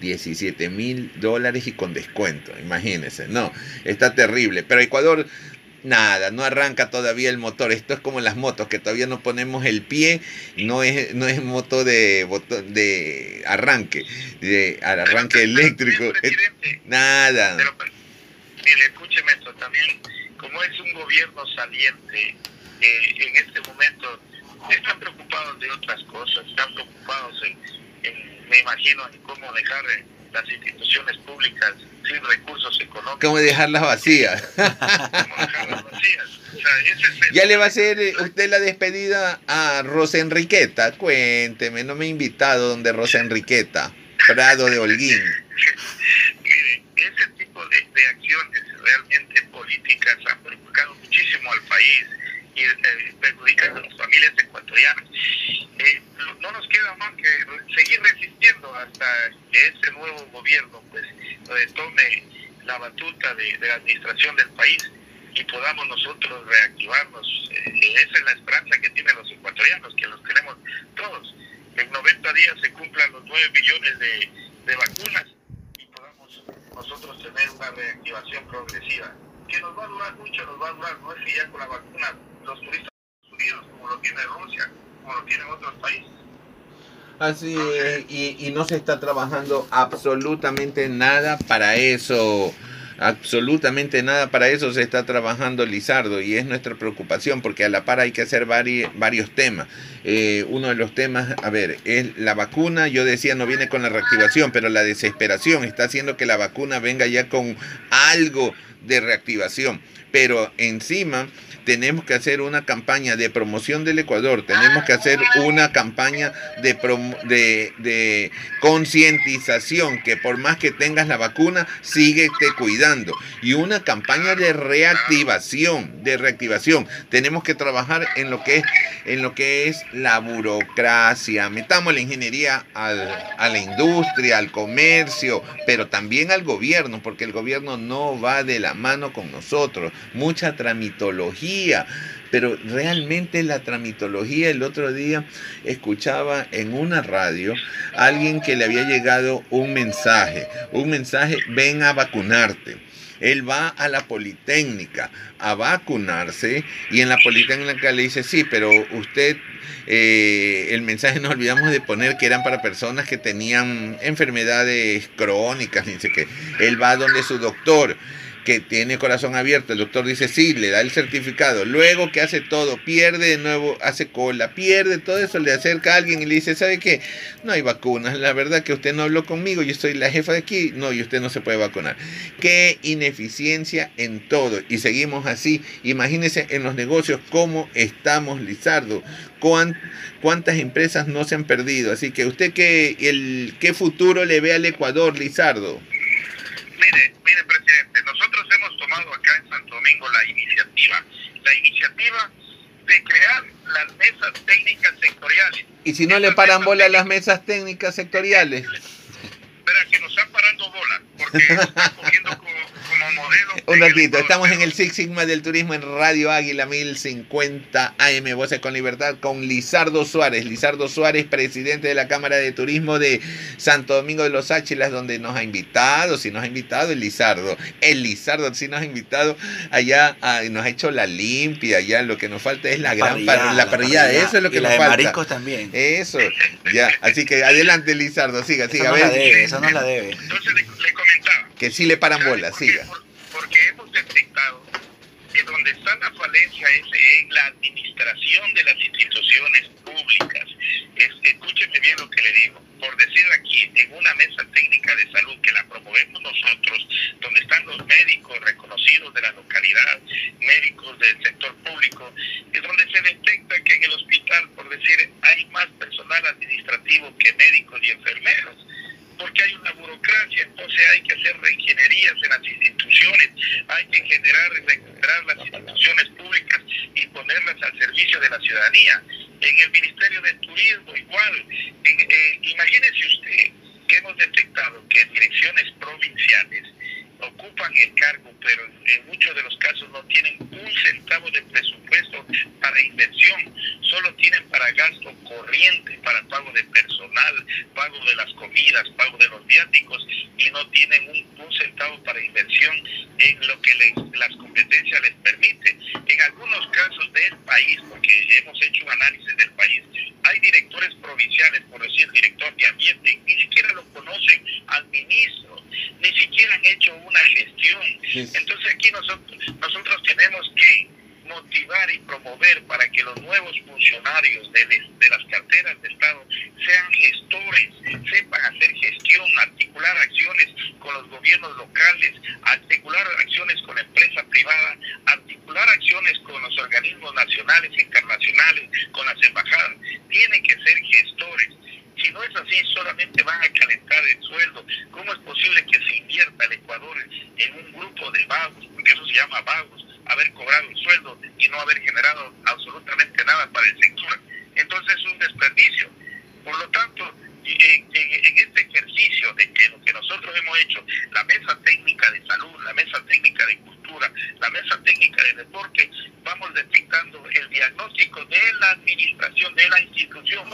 17 mil dólares y con descuento, imagínense, no, está terrible, pero Ecuador nada, no arranca todavía el motor, esto es como las motos, que todavía no ponemos el pie, no es, no es moto de, de arranque, de arranque pero, eléctrico, es, nada. Pero, mire, escúcheme esto, también como es un gobierno saliente, eh, en este momento están preocupados de otras cosas, están preocupados en, me imagino, en cómo dejar eh, las instituciones públicas sin recursos económicos. ¿Cómo dejarlas vacías? Como dejarlas vacías. O sea, ese es el- ¿Ya le va a hacer eh, usted la despedida a Rosa Enriqueta? Cuénteme, no me ha invitado donde Rosa Enriqueta, Prado de Holguín. Mire, ese tipo de, de acciones realmente políticas han perjudicado muchísimo al país y eh, perjudican a las familias ecuatorianas. Eh, no- no nos queda más que seguir resistiendo hasta que ese nuevo gobierno pues eh, tome la batuta de, la administración del país y podamos nosotros reactivarnos. Eh, esa es la esperanza que tienen los ecuatorianos, que los queremos todos. En 90 días se cumplan los 9 millones de vacunas y podamos nosotros tener una reactivación progresiva. Que nos va a durar mucho, nos va a durar, no es que ya con la vacuna los turistas unidos, como lo tiene Rusia, como lo tienen otros países. Así es, y, y no se está trabajando absolutamente nada para eso. Absolutamente nada para eso se está trabajando Lizardo y es nuestra preocupación porque a la par hay que hacer vari- varios temas. Eh, uno de los temas, a ver, es la vacuna, yo decía no viene con la reactivación, pero la desesperación está haciendo que la vacuna venga ya con algo de reactivación. Pero encima tenemos que hacer una campaña de promoción del Ecuador, tenemos que hacer una campaña de, de, de concientización, que por más que tengas la vacuna, síguete cuidando. Y una campaña de reactivación, de reactivación. Tenemos que trabajar en lo que es, en lo que es la burocracia. Metamos la ingeniería al- a la industria, al comercio, pero también al gobierno, porque el gobierno no va de la mano con nosotros. Mucha tramitología. Pero realmente la tramitología, el otro día escuchaba en una radio a alguien que le había llegado un mensaje, un mensaje, ven a vacunarte. Él va a la Politécnica a vacunarse y en la Politécnica le dice, sí, pero usted, eh, el mensaje nos olvidamos de poner que eran para personas que tenían enfermedades crónicas, dice que él va donde su doctor que tiene corazón abierto, el doctor dice sí, le da el certificado, luego que hace todo, pierde de nuevo, hace cola, pierde todo eso, le acerca a alguien y le dice, ¿sabe qué? No hay vacunas, la verdad que usted no habló conmigo, yo soy la jefa de aquí, no, y usted no se puede vacunar. Qué ineficiencia en todo, y seguimos así, imagínense en los negocios cómo estamos, Lizardo, cuán- cuántas empresas no se han perdido, así que usted qué, el, qué futuro le ve al Ecuador, Lizardo. Mire, mire, presidente, nosotros hemos tomado acá en Santo Domingo la iniciativa, la iniciativa de crear las mesas técnicas sectoriales. Y si no le paran bola a las mesas técnicas sectoriales. Espera, que nos están parando bola, porque están cogiendo como, como modelo. Un ratito, estamos en el Six Sigma del Turismo en Radio Águila 1050 AM, Voces con Libertad, con Lizardo Suárez. Lizardo Suárez, presidente de la Cámara de Turismo de Santo Domingo de los Áchilas, donde nos ha invitado, sí nos ha invitado el Lizardo. El Lizardo sí nos ha invitado allá, ah, nos ha hecho la limpia, ya lo que nos falta es la, gran Parrillada, par- la parrillada, eso es lo y que la nos de falta. mariscos también. Eso, ya, así que adelante Lizardo, siga, siga, a nos la debe, esa nos la debe. Entonces le, le comentaba. Que sí le paran ¿sabe bola, por qué? siga. Por- porque hemos detectado que donde está la falencia es en la administración de las instituciones públicas. Es- escúcheme bien lo que le digo. Por decir aquí, en una mesa técnica de salud que la promovemos nosotros, donde están los médicos reconocidos de la localidad, médicos del sector público, es donde se detecta que en el hospital, por decir, hay más personal administrativo que médicos y enfermeros porque hay una burocracia, entonces hay que hacer reingenierías en las instituciones, hay que generar y recuperar las instituciones públicas y ponerlas al servicio de la ciudadanía. En el Ministerio de Turismo igual, eh, imagínese usted que hemos detectado que direcciones provinciales ocupan el cargo, pero en muchos de los casos no tienen un centavo de presupuesto para inversión, solo tienen para gasto corriente, para pago de personal, pago de las comidas, pago de los viáticos y no tienen un, un centavo para inversión en lo que les- las competencias les permite. En algunos casos del país, porque hemos hecho un análisis del país, hay directores provinciales, por decir director de ambiente, ni siquiera lo conocen al ministro, ni siquiera han hecho una gestión. Entonces aquí nosotros, nosotros tenemos que motivar y promover para que los nuevos funcionarios de, las carteras de Estado sean gestores, sepan hacer gestión, articular acciones con los gobiernos locales, articular acciones con la empresa privada, articular acciones con los organismos nacionales internacionales, con las embajadas. Tienen que ser gestores. Si no es así, solamente van a calentar el sueldo. ¿Cómo es posible que se invierta el Ecuador en un grupo de vagos? Porque eso se llama vagos haber cobrado el sueldo y no haber generado absolutamente nada para el sector. Entonces es un desperdicio. Por lo tanto, en, este ejercicio de que lo que nosotros hemos hecho, la mesa técnica de salud, la mesa técnica de cultura, la mesa técnica de deporte, vamos detectando el diagnóstico de la administración, de la institución,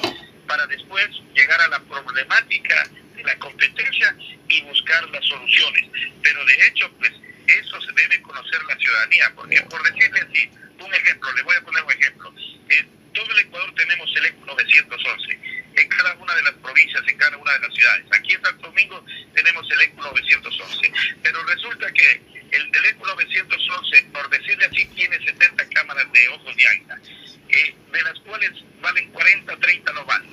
para después llegar a la problemática de la competencia y buscar las soluciones. Pero de hecho, pues eso se debe conocer la ciudadanía, porque por decirle así, un ejemplo, le voy a poner un ejemplo. En todo el Ecuador tenemos el ECO 911, en cada una de las provincias, en cada una de las ciudades. Aquí en Santo Domingo tenemos el ECO 911, pero resulta que el, el ECO 911, por decirle así, tiene 70 cámaras de ojos de águila, eh, de las cuales valen 40, 30 no valen.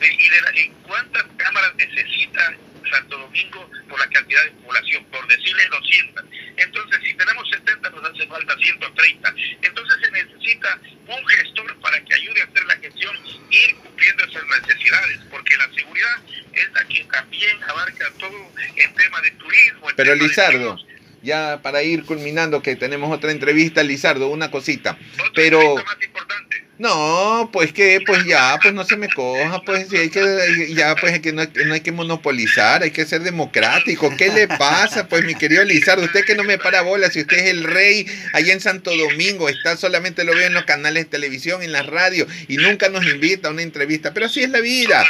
y de cuántas cámaras necesita Santo Domingo por la cantidad de población, por decirle 200. Entonces, si tenemos 70, nos hace falta 130. Entonces, se necesita un gestor para que ayude a hacer la gestión e ir cumpliendo esas necesidades, porque la seguridad es la que también abarca todo el tema de turismo. Pero, Lizardo. ya para ir culminando, que tenemos otra entrevista, Lizardo, una cosita. Pero. Más importante. No, pues que, pues ya, pues no se me coja, pues hay que, ya, pues que no, no, hay que monopolizar, hay que ser democrático. ¿Qué le pasa, pues mi querido Lizardo? Usted que no me para bola, si usted es el rey allá en Santo Domingo, está solamente lo veo en los canales de televisión, en la radio, y nunca nos invita a una entrevista, pero así es la vida,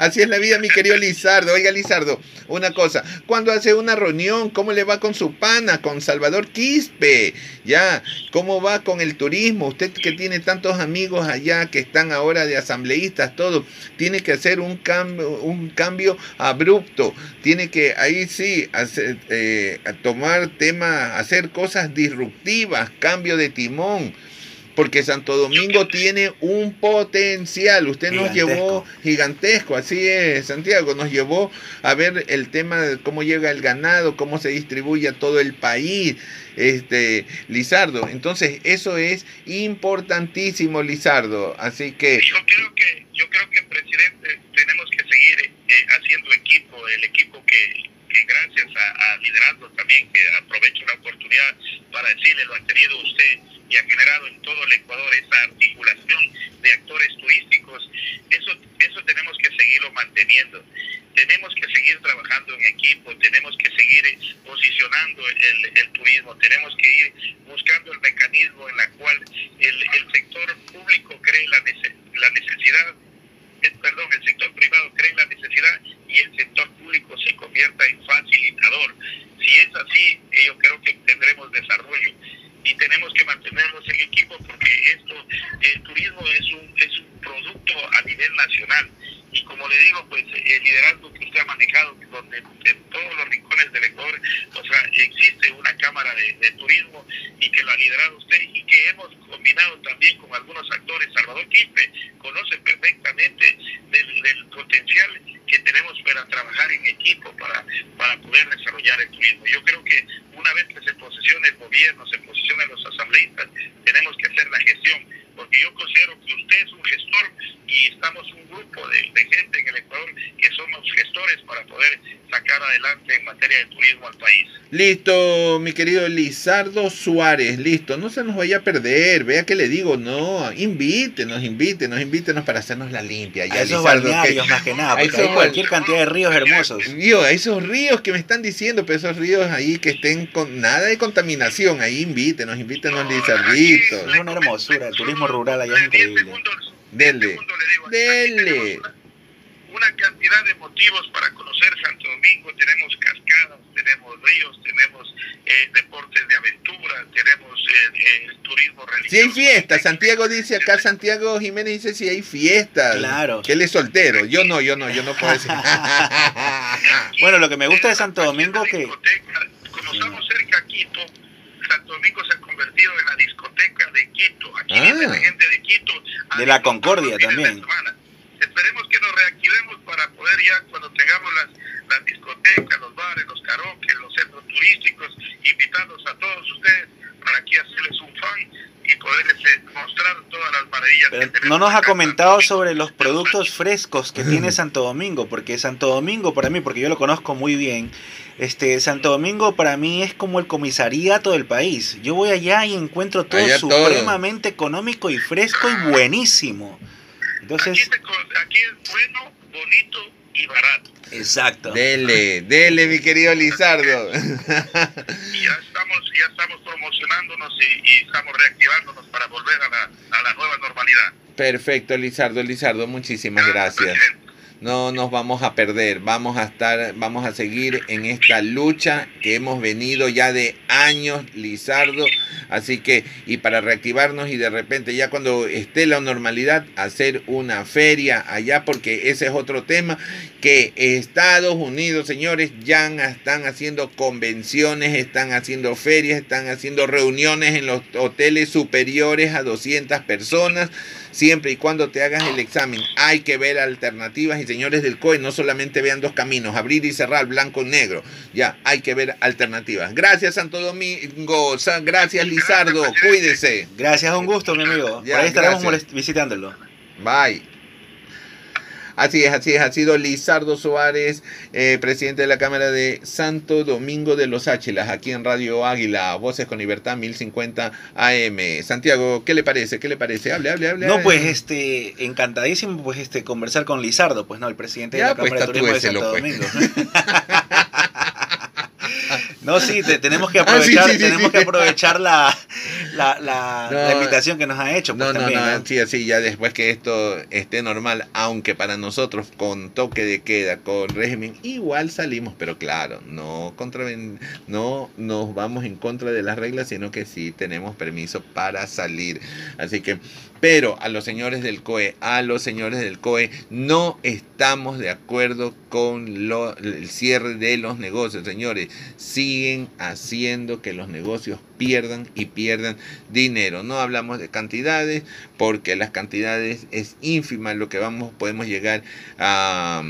así es la vida, mi querido Lizardo. Oiga, Lizardo, una cosa, cuando hace una reunión, ¿cómo le va con su pana, con Salvador Quispe? Ya, ¿cómo va con el turismo? Usted que tiene tantos amigos amigos allá que están ahora de asambleístas, todo, tiene que hacer un cambio, un cambio abrupto, tiene que ahí sí hacer, eh, tomar temas, hacer cosas disruptivas, cambio de timón. Porque Santo Domingo tiene un potencial. Usted nos llevó gigantesco, así es, Santiago, nos llevó a ver el tema de cómo llega el ganado, cómo se distribuye a todo el país, este Lizardo. Entonces, eso es importantísimo, Lizardo. Así que yo creo que yo creo que presidente tenemos que seguir eh, haciendo equipo, el equipo que, gracias a, a liderazgo también que aprovecho la oportunidad para decirle lo ha tenido usted y ha generado en todo el Ecuador esa articulación de actores turísticos, eso, eso tenemos que seguirlo manteniendo. Tenemos que seguir trabajando en equipo, tenemos que seguir posicionando el, turismo, tenemos que ir buscando el mecanismo en la cual el, sector público cree la, la necesidad el, perdón, el sector privado cree la necesidad y el sector público se convierta en facilitador. Si es así, eh, yo creo que tendremos desarrollo y tenemos que mantenernos en equipo porque esto, el turismo es un, es un producto a nivel nacional. Y como le digo, pues el liderazgo que usted ha manejado, donde en todos los rincones del Ecuador, o sea, existe una cámara de, turismo y que lo ha liderado usted y que hemos combinado también con algunos actores. Salvador Quispe conoce perfectamente del, potencial que tenemos para trabajar en equipo para, para poder desarrollar el turismo. Yo creo que una vez que se posicione el gobierno, se posicione los asambleístas, tenemos que hacer la gestión, porque yo considero que usted es un gestor y estamos un grupo de, gente en el Ecuador que somos gestores para poder sacar adelante en materia de turismo al país. Listo, mi querido Lizardo Suárez, listo, no se nos vaya a perder, vea que le digo, no, invítenos, invítenos, invítenos para hacernos la limpia. Ya, a esos balnearios más que nada, porque hay cualquier cantidad de ríos hermosos. Dios, a esos ríos que me están diciendo, pero esos ríos ahí que estén con nada de contaminación, ahí invítenos, invítenos, Lizarditos. Es una hermosura, el turismo rural allá es increíble. Dele. Dele. Una cantidad de motivos para conocer Santo Domingo. Tenemos cascadas, tenemos ríos, tenemos eh, deportes de aventura, tenemos eh, el turismo religioso. Si hay fiestas, Santiago dice acá, Santiago Jiménez dice si hay fiestas. Claro. Que él es soltero. Yo no, yo no, yo no puedo decir. bueno, lo que me gusta de Santo Domingo que... Como estamos cerca a Quito, Santo Domingo se ha convertido en la discoteca de Quito. Aquí Ah. viene la gente de Quito. De la Concordia también. Esperemos que nos reactivemos para poder ya cuando tengamos las, las discotecas, los bares, los karaoke, los centros turísticos, invitarlos a todos ustedes para aquí hacerles un fan y poderles eh, mostrar todas las maravillas Pero que tenemos no nos ha comentado sobre los productos frescos que tiene Santo Domingo, porque Santo Domingo para mí, porque yo lo conozco muy bien, este Santo Domingo para mí es como el comisariato del país. Yo voy allá y encuentro todo Allá todo. supremamente económico y fresco y buenísimo. Aquí, Entonces, se co- aquí es bueno, bonito y barato. exacto. Dele, dele, mi querido Lizardo. Ya estamos, ya estamos promocionándonos y, y estamos reactivándonos para volver a la, a la nueva normalidad. Perfecto, Lizardo, Lizardo, muchísimas gracias. presidente. No nos vamos a perder, vamos a estar, vamos a seguir en esta lucha que hemos venido ya de años, Lizardo. Así que, y para reactivarnos y de repente ya cuando esté la normalidad, hacer una feria allá, porque ese es otro tema, que Estados Unidos, señores, ya están haciendo convenciones, están haciendo ferias, están haciendo reuniones en los hoteles superiores a 200 personas siempre y cuando te hagas el examen. Hay que ver alternativas y señores del COE, no solamente vean dos caminos, abrir y cerrar, blanco y negro. Ya, hay que ver alternativas. Gracias Santo Domingo, gracias Lizardo, cuídese. Gracias, un gusto, mi amigo. Ya, Por ahí estaremos visitándolo. Bye. Así es, así es. Ha sido Lizardo Suárez, eh, presidente de la Cámara de Santo Domingo de los Áchilas, aquí en Radio Águila, Voces con Libertad 1050 AM. Santiago, ¿qué le parece? ¿Qué le parece? Hable, hable, hable. No, pues este, encantadísimo pues este conversar con Lizardo, pues no, el presidente Ya, de la pues, Cámara de Turismo de tatúeselo, Santo pues. Domingo. No, sí, te- tenemos que Ah, sí, aprovechar, sí, tenemos sí. que aprovechar la, la, la, No, la invitación que nos ha hecho, pues No, no, también, no, ¿no? sí, así ya después que esto esté normal, aunque para nosotros con toque de queda, con régimen, igual salimos, pero claro, no contraven, no nos vamos en contra de las reglas, sino que sí tenemos permiso para salir. Así que, pero a los señores del COE, a los señores del COE, no estamos de acuerdo con el cierre de los negocios, señores. Siguen haciendo que los negocios pierdan y pierdan dinero. No hablamos de cantidades porque las cantidades es ínfima lo que vamos podemos llegar a,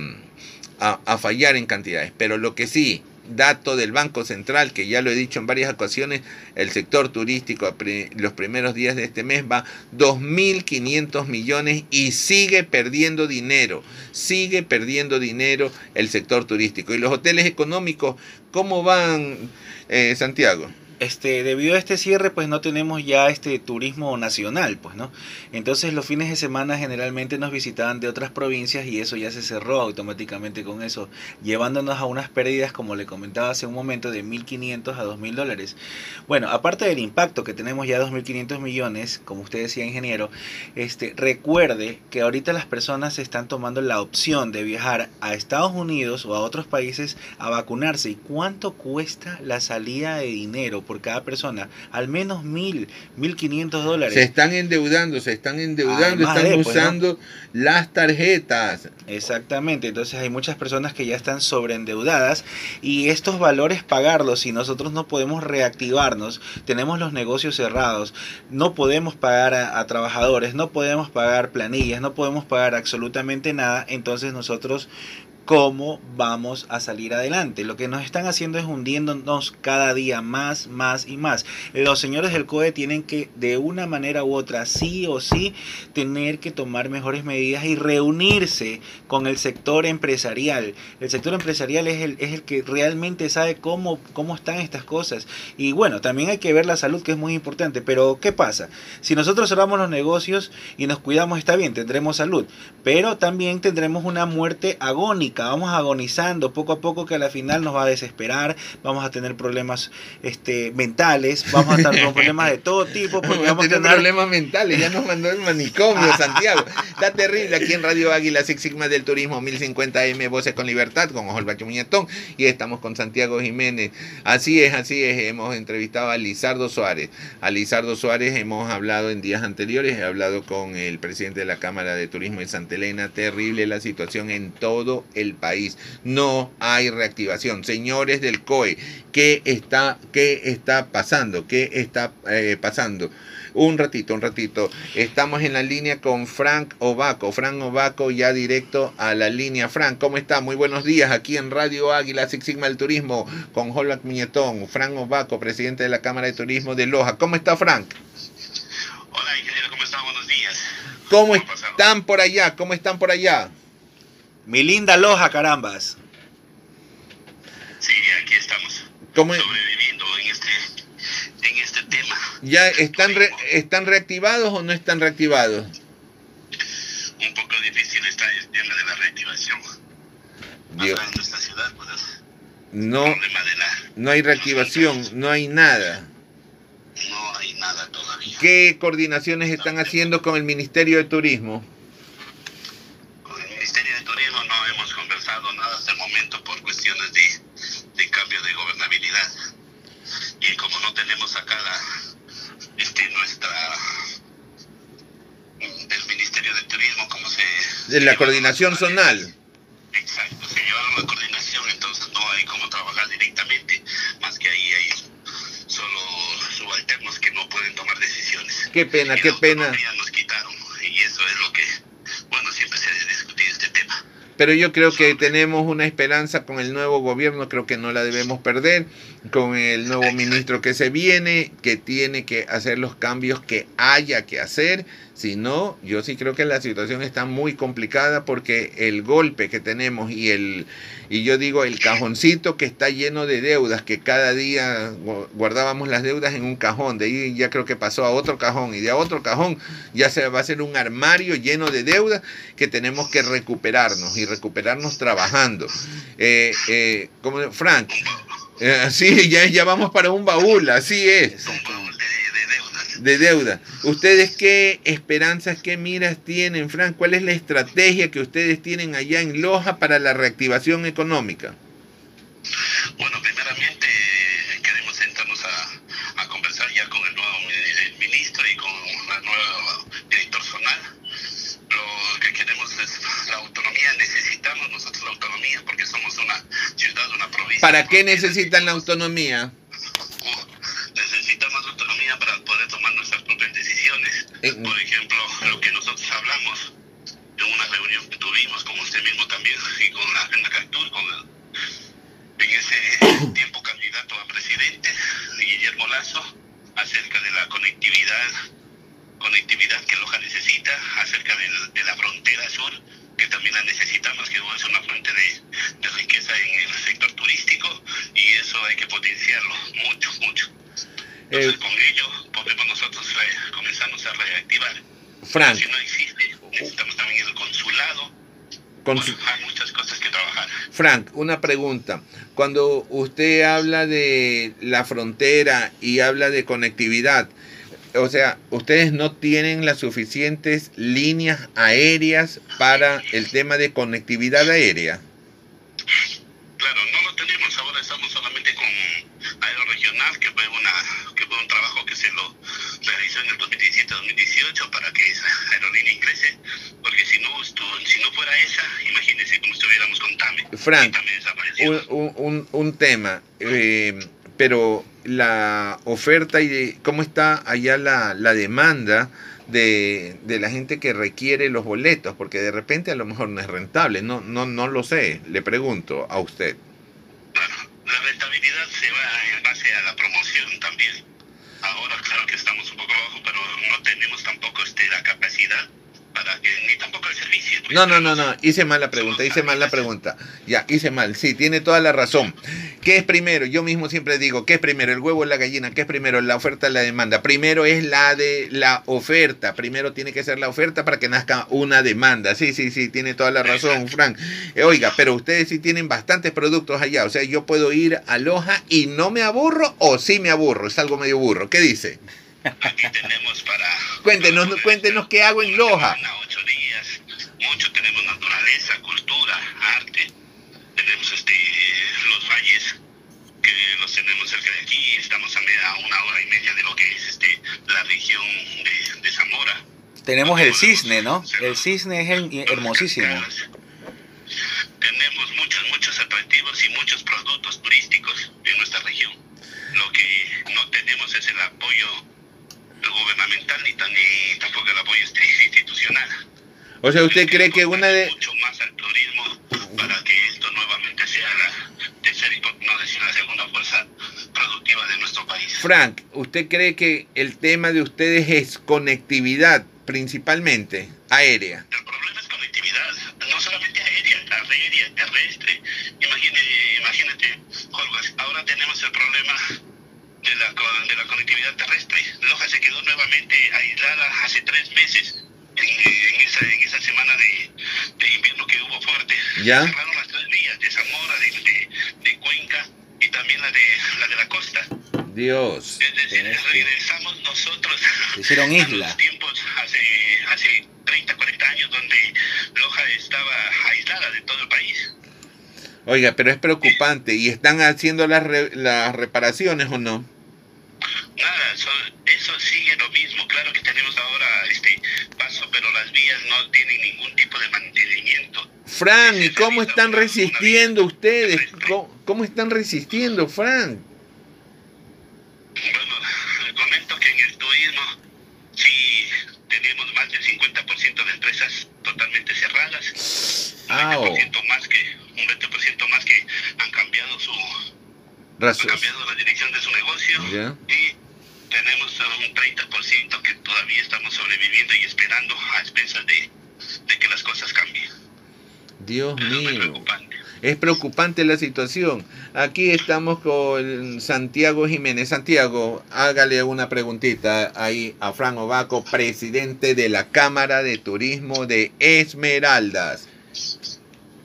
a fallar en cantidades. Pero lo que sí, dato del Banco Central, que ya lo he dicho en varias ocasiones, el sector turístico los primeros días de este mes va 2.500 millones y sigue perdiendo dinero, sigue perdiendo dinero el sector turístico. ¿Y los hoteles económicos cómo van, eh, Santiago? Este, debido a este cierre, pues no tenemos ya este turismo nacional, pues, ¿no? Entonces los fines de semana generalmente nos visitaban de otras provincias y eso ya se cerró automáticamente con eso, llevándonos a unas pérdidas, como le comentaba hace un momento, de 1.500 a 2.000 dólares. Bueno, aparte del impacto que tenemos ya 2.500 millones, como usted decía, ingeniero, este, recuerde que ahorita las personas están tomando la opción de viajar a Estados Unidos o a otros países a vacunarse. ¿Y cuánto cuesta la salida de dinero por cada persona? Al menos mil, mil quinientos dólares. Se están endeudando, se están endeudando, Además están de, pues, ¿no? usando las tarjetas. Exactamente, entonces hay muchas personas que ya están sobreendeudadas y estos valores pagarlos si nosotros no podemos reactivarnos, tenemos los negocios cerrados, no podemos pagar a, a trabajadores, no podemos pagar planillas, no podemos pagar absolutamente nada, entonces nosotros cómo vamos a salir adelante. Lo que nos están haciendo es hundiéndonos cada día más, más y más. Los señores del COE tienen que, de una manera u otra, sí o sí, tener que tomar mejores medidas y reunirse con el sector empresarial. El sector empresarial es el, es el que realmente sabe cómo, cómo están estas cosas. Y bueno, también hay que ver la salud, que es muy importante. Pero, ¿qué pasa? Si nosotros cerramos los negocios y nos cuidamos, está bien, tendremos salud. Pero también tendremos una muerte agónica. Vamos agonizando poco a poco que a la final nos va a desesperar. Vamos a tener problemas este, mentales. Vamos a estar con problemas de todo tipo. Porque vamos a tener problemas mentales, ya nos mandó el manicomio, Santiago. Está terrible aquí en Radio Águila, Six Sigma del Turismo, 1050M, Voces con Libertad, con Osvaldo Muñetón, y estamos con Santiago Jiménez. Así es, así es, hemos entrevistado a Lizardo Suárez. A Lizardo Suárez hemos hablado en días anteriores, he hablado con el presidente de la Cámara de Turismo de Santa Elena, terrible la situación en todo el país. No hay reactivación. Señores del COE, ¿qué está, qué está pasando? ¿Qué está eh, pasando? Un ratito, un ratito. Estamos en la línea con Frank Ovaco. Frank Ovaco ya directo a la línea. Frank, ¿cómo está? Muy buenos días aquí en Radio Águila Six Sigma del Turismo con Holbach Miñetón. Frank Ovaco, presidente de la Cámara de Turismo de Loja. ¿Cómo está Frank? Hola, ingeniero, ¿cómo están? Buenos días. ¿Cómo están por allá? ¿Cómo están por allá? Mi linda Loja, carambas. Sí, aquí estamos. ¿Cómo, sobreviviendo en este, en este tema. ¿Ya están, re- están reactivados o no están reactivados? Un poco difícil está el tema de la reactivación. Dios. Acá en nuestra ciudad, pues, No, problema de la... no hay reactivación, no hay nada. No hay nada todavía. ¿Qué coordinaciones están haciendo con el Ministerio de Turismo? Con el Ministerio de Turismo no hemos conversado nada hasta el momento por cuestiones de, de cambio de gobernabilidad. Y como no tenemos acá la, este, nuestra del Ministerio de Turismo, como se... De la coordinación zonal. Exacto, se llevaron la coordinación, entonces no hay cómo trabajar directamente, más que ahí hay solo subalternos que no pueden tomar decisiones. Qué pena, Y qué pena. nos quitaron, y eso es lo que, bueno, siempre se ha discutido este tema. Pero yo creo que tenemos una esperanza con el nuevo gobierno, creo que no la debemos perder, con el nuevo ministro que se viene, que tiene que hacer los cambios que haya que hacer. Si no, yo sí creo que la situación está muy complicada porque el golpe que tenemos y el y yo digo el cajoncito que está lleno de deudas, que cada día gu- guardábamos las deudas en un cajón, de ahí ya creo que pasó a otro cajón y de a otro cajón ya se va a hacer un armario lleno de deudas que tenemos que recuperarnos y recuperarnos trabajando. Eh, eh, como Frank, eh, sí, ya, ya vamos para un baúl, así es, de, deuda. ¿Ustedes qué esperanzas, qué miras tienen, Frank? ¿Cuál es la estrategia que ustedes tienen allá en Loja para la reactivación económica? Bueno, primeramente queremos sentarnos a, a conversar ya con el nuevo el ministro y con el nuevo director zonal. Lo que queremos es la autonomía, necesitamos nosotros la autonomía porque somos una ciudad, una provincia. ¿Para qué necesitan la autonomía? Autonomía para poder tomar nuestras propias decisiones. En- Por ejemplo, lo que nosotros hablamos en una reunión que tuvimos con usted mismo también y con la con el- en ese tiempo candidato a presidente, Guillermo Lazo, acerca de la conectividad, conectividad que Loja necesita, acerca del- de, la frontera sur, que también la necesitamos, que es una fuente de, de riqueza en el sector turístico, y eso hay que potenciarlo mucho, mucho. Entonces, Eh, con ello podemos nosotros re- comenzarnos a reactivar. Frank, Si no existe, necesitamos también el consulado. con Bueno, hay muchas cosas que trabajar. Frank, una pregunta. Cuando usted habla de la frontera y habla de conectividad, o sea, ustedes no tienen las suficientes líneas aéreas para el tema de conectividad aérea. Claro, no lo tenemos. Ahora estamos solamente con Aero Regional, que fue, una, que fue un trabajo que se lo realizó en el 2017-2018 para que esa aerolínea ingrese. Porque si no, si no fuera esa, imagínense cómo estuviéramos con TAME. Frank. Un, un- un- tema, eh, pero la oferta y de, cómo está allá la, la demanda de, de la gente que requiere los boletos, porque de repente a lo mejor no es rentable, no, no, no lo sé, le pregunto a usted. Claro, la rentabilidad se va en base a la promoción también. Ahora, claro que estamos un poco abajo, pero no tenemos tampoco este, la capacidad para que, ni tampoco el servicio. pues. No, no, no, no, hice mal la pregunta, hice mal la pregunta. Ya, hice mal, sí, tiene toda la razón. ¿Qué es primero? Yo mismo siempre digo, ¿qué es primero? ¿El huevo o la gallina? ¿Qué es primero? La oferta o la demanda. Primero es la de la oferta. Primero tiene que ser la oferta para que nazca una demanda. Sí, sí, sí, tiene toda la razón, Frank. Eh, oiga, pero ustedes sí tienen bastantes productos allá. O sea, yo puedo ir a Loja y no me aburro o sí me aburro. Es algo medio burro. ¿Qué dice? Aquí tenemos para... Cuéntenos, para cuéntenos qué hago en Loja. Ocho días. Mucho tenemos naturaleza, cultura, arte. Tenemos este, los valles que los tenemos cerca de aquí. Estamos a, una hora y media de lo que es este, la región de, de Zamora. Tenemos el cisne, ¿no? El cisne es hermosísimo. Tenemos muchos, muchos atractivos y muchos productos turísticos en nuestra región. Lo que no tenemos es el apoyo gubernamental ni, tan, ni tampoco el apoyo institucional. O sea, ¿usted cree que una de... Mucho más al turismo para que esto nuevamente sea la tercera y por no decir la segunda fuerza productiva de nuestro país. Frank, ¿usted cree que el tema de ustedes es conectividad principalmente aérea? El problema es conectividad, no solamente aérea, aérea, terrestre. Imagínate, imagínate, ahora tenemos el problema de la, de la conectividad terrestre. Loja se quedó nuevamente aislada hace tres meses en, en esa, en esa semana de, de invierno que hubo fuerte. ¿Ya? Cerraron las tres vías de Zamora, de, de, de Cuenca y también la de la, de la costa. Dios. Es decir, regresamos nosotros Se hicieron a isla. los tiempos hace, hace 30, 40 años donde Loja estaba aislada de todo el país. Oiga, pero es preocupante. ¿Y están haciendo las, re- las reparaciones o no? Nada, so- eso sigue lo mismo. Claro que tenemos ahora este paso, pero las vías no tienen ningún tipo de mantenimiento. Frank, ¿y cómo están resistiendo ustedes? ¿Cómo, cómo están resistiendo, Frank? Bueno, comento que en el turismo sí tenemos más del 50% de empresas totalmente cerradas. Un Au. 20% más que un 20% más que han cambiado su han cambiado la dirección de su negocio y tenemos un 30% que todavía estamos sobreviviendo y esperando a expensas de, de que las cosas cambien. Dios Eso es muy mío. preocupante. Es preocupante la situación. Aquí estamos con Santiago Jiménez. Santiago, hágale una preguntita ahí a Fran Ovaco, presidente de la Cámara de Turismo de Esmeraldas.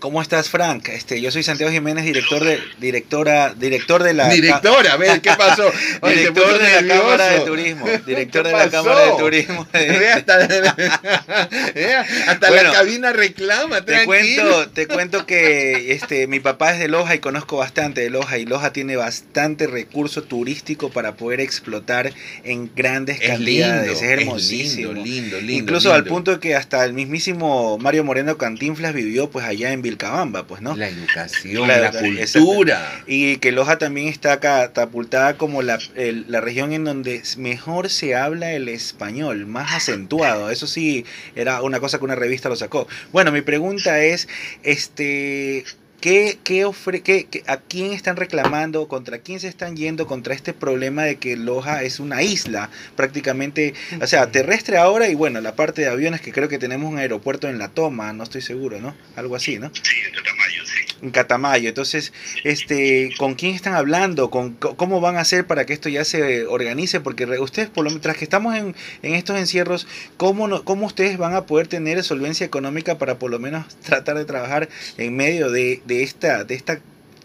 ¿Cómo estás, Frank? Este, yo soy Santiago Jiménez, director de directora, director de la Directora, a ver, ¿qué pasó? Oye, director de la. Cámara de Turismo, director ¿Qué de la? Cámara de Turismo. Ve, hasta ve, hasta Bueno, la cabina reclama, Te tranquilo. cuento, te cuento que este mi papá es de Loja y conozco bastante de Loja y Loja tiene bastante recurso turístico para poder explotar en grandes Es cantidades. Es es hermosísimo. lindo, lindo, lindo, Incluso al punto de que hasta el mismísimo Mario Moreno Cantinflas vivió pues allá en Vilcabamba, pues, ¿no? La educación, La- cultura. Y que Loja también está catapultada como la, el- la región en donde mejor se habla el español, más acentuado. Eso sí, era una cosa que una revista lo sacó. Bueno, mi pregunta es, este... ¿Qué, qué ofre, qué- qué- ¿A quién están reclamando? ¿Contra quién se están yendo? Contra este problema de que Loja es una isla prácticamente, o sea, terrestre ahora y bueno, la parte de aviones que creo que tenemos un aeropuerto en La Toma, no estoy seguro, ¿no? Algo así, ¿no? Sí, en Tamayo, sí. En Catamayo. Entonces, este, ¿con quién están hablando? ¿Con, co- ¿Cómo van a hacer para que esto ya se organice? Porque ustedes, por lo mientras que estamos en, en estos encierros, ¿cómo, no, ¿cómo ustedes van a poder tener solvencia económica para por lo menos tratar de trabajar en medio de, de esta, de esta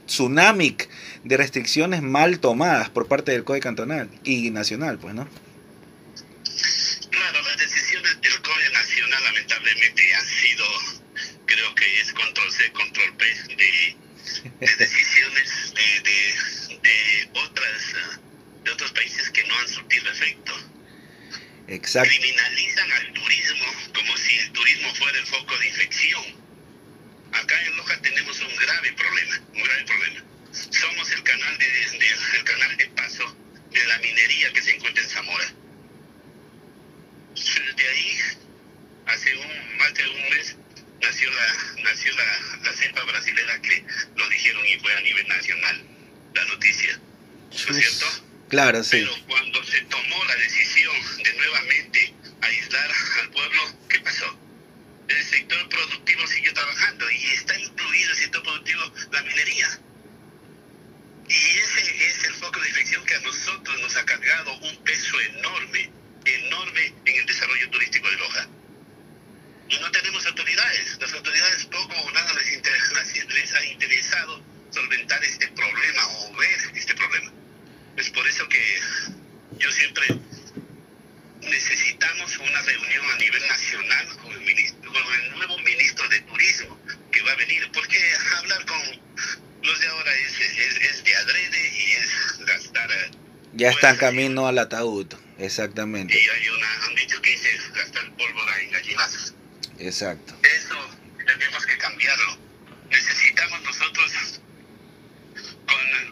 tsunami de restricciones mal tomadas por parte del COE cantonal y nacional, pues, ¿no? Claro, las decisiones del COE Nacional lamentablemente han sido, creo que es control C, control P, de, de decisiones de, de, de otras, de otros países que no han surtido efecto. Exacto. Criminalizan al turismo como si el turismo fuera el foco de infección. Acá en Loja tenemos un grave problema, un grave problema. Somos el canal de, de- el canal de paso de la minería que se encuentra en Zamora. De ahí, hace un, más de un mes, nació la, nació la, la cepa brasilera que lo dijeron y fue a nivel nacional la noticia. ¿No es cierto? Claro, sí. Pero cuando se tomó la decisión de nuevamente aislar al pueblo, ¿qué pasó? El sector productivo sigue trabajando y está incluido el sector productivo la minería. Y ese es el foco de infección que a nosotros nos ha cargado un peso enorme, enorme en el desarrollo turístico de Loja. Y no tenemos autoridades. Las autoridades poco o nada les, inter- les ha interesado solventar este problema o ver este problema. Es por eso que yo siempre necesitamos una reunión a nivel nacional con el, ministro, con el nuevo ministro de Turismo que va a venir, porque hablar con los de ahora es, es, es de adrede y es gastar, eh, Ya está en camino al ataúd. Exactamente. y hay una, han dicho que dice gastar pólvora en gallinazos. Exacto. Eso tenemos que cambiarlo. Necesitamos nosotros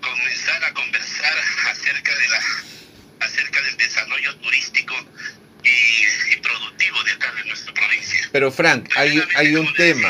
comenzar a conversar acerca de la acerca del desarrollo turístico y, productivo de acá de nuestra provincia. Pero Frank, hay, un tema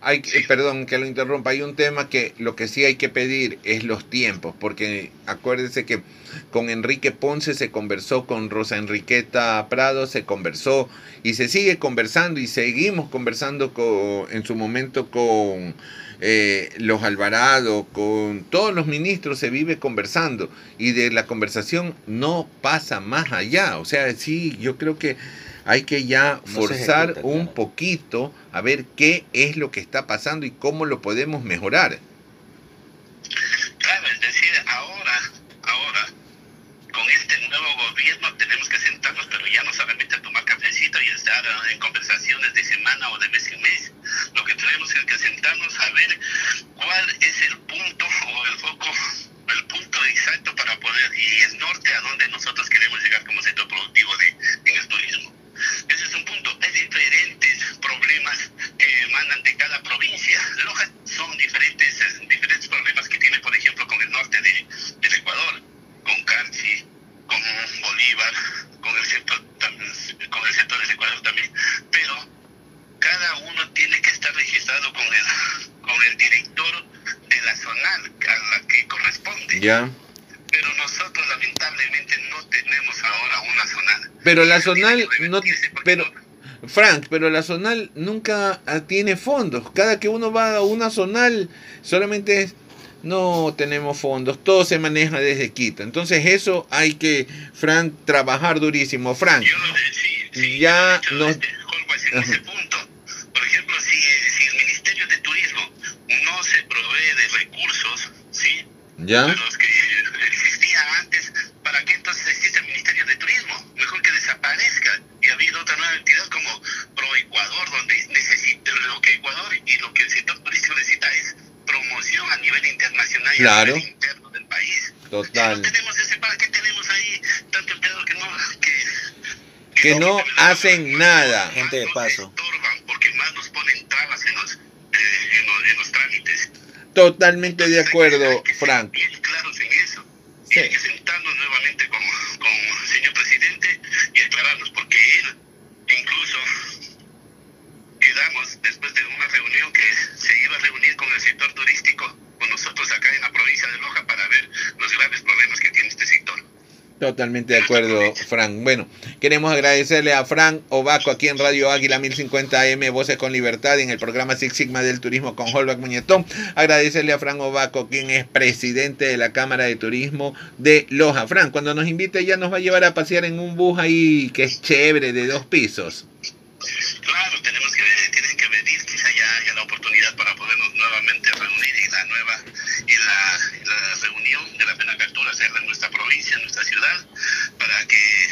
hay, sí. eh, perdón que lo interrumpa, hay un tema que lo que sí hay que pedir es los tiempos, porque acuérdese que con Enrique Ponce se conversó, con Rosa Enriqueta Prado se conversó y se sigue conversando y seguimos conversando con, en su momento con eh, los Alvarado, con todos los ministros se vive conversando y de la conversación no pasa más allá. O sea, sí, yo creo que hay que ya No forzar ejecuta, un claro. poquito a ver qué es lo que está pasando y cómo lo podemos mejorar. Claro, es decir, ahora, ahora, con este nuevo gobierno tenemos que sentarnos, pero ya no solamente a tomar cafecito y estar eh, en conversaciones de semana o de mes en mes. Lo que tenemos es que sentarnos a ver cuál es el punto o el foco, el punto exacto para poder, y el norte a donde nosotros queremos llegar como sector productivo de, en el turismo. Ese es un punto. Hay diferentes problemas que emanan de cada provincia. Loja son diferentes, eh, diferentes problemas que tiene, por ejemplo, con el norte de, del Ecuador, con Carchi, con Bolívar, con el centro, con el centro del Ecuador también. Pero cada uno tiene que estar registrado con el, con el director de la zonal a la que corresponde. ¿Ya? Pero nosotros lamentablemente no tenemos ahora una zonal. Pero la zonal no... Pero, Frank, pero la zonal nunca ah, tiene fondos. Cada que uno va a una zonal, solamente es, no tenemos fondos, todo se maneja desde Quito. Entonces eso hay que, Frank, trabajar durísimo. Frank, Yo sí, sí, Ya hecho, nos- este, en ese punto, por ejemplo, si, si el Ministerio de Turismo no se provee de recursos, ¿sí? ¿ya? Los que ¿para qué entonces existe el Ministerio de Turismo? Mejor que desaparezca y ha habido otra nueva entidad como Pro Ecuador, donde necesita lo que Ecuador y lo que el sector turístico necesita es promoción a nivel internacional y Claro. a nivel interno del país. Total. no tenemos ese, ¿para qué tenemos ahí tanto empleado que no, que, Que no hacen nada. Gente de paso. Porque más nos ponen trabas en los, eh, en los, en los trámites. Totalmente de Entonces, acuerdo, hay que ser Frank. Bien claros en eso. Sí. Que sentarnos nuevamente con, con el señor presidente y aclararnos, porque él incluso quedamos después de una reunión que se iba a reunir con el sector turístico, con nosotros acá en la provincia de Loja, para ver los graves problemas que tiene este sector. Totalmente de acuerdo, Frank. Bueno, queremos agradecerle a Frank Obaco aquí en Radio Águila 1050 AM, Voces con Libertad, en el programa Six Sigma del Turismo con Holbach Muñetón. Agradecerle a Frank Obaco, quien es presidente de la Cámara de Turismo de Loja. Frank, cuando nos invite ya nos va a llevar a pasear en un bus ahí que es chévere, de dos pisos. Claro, tenemos que tienen que venir, haya la oportunidad para podernos nuevamente reunir y la nueva y la, reunión de la pena captura hacerla en nuestra provincia, en nuestra ciudad, para que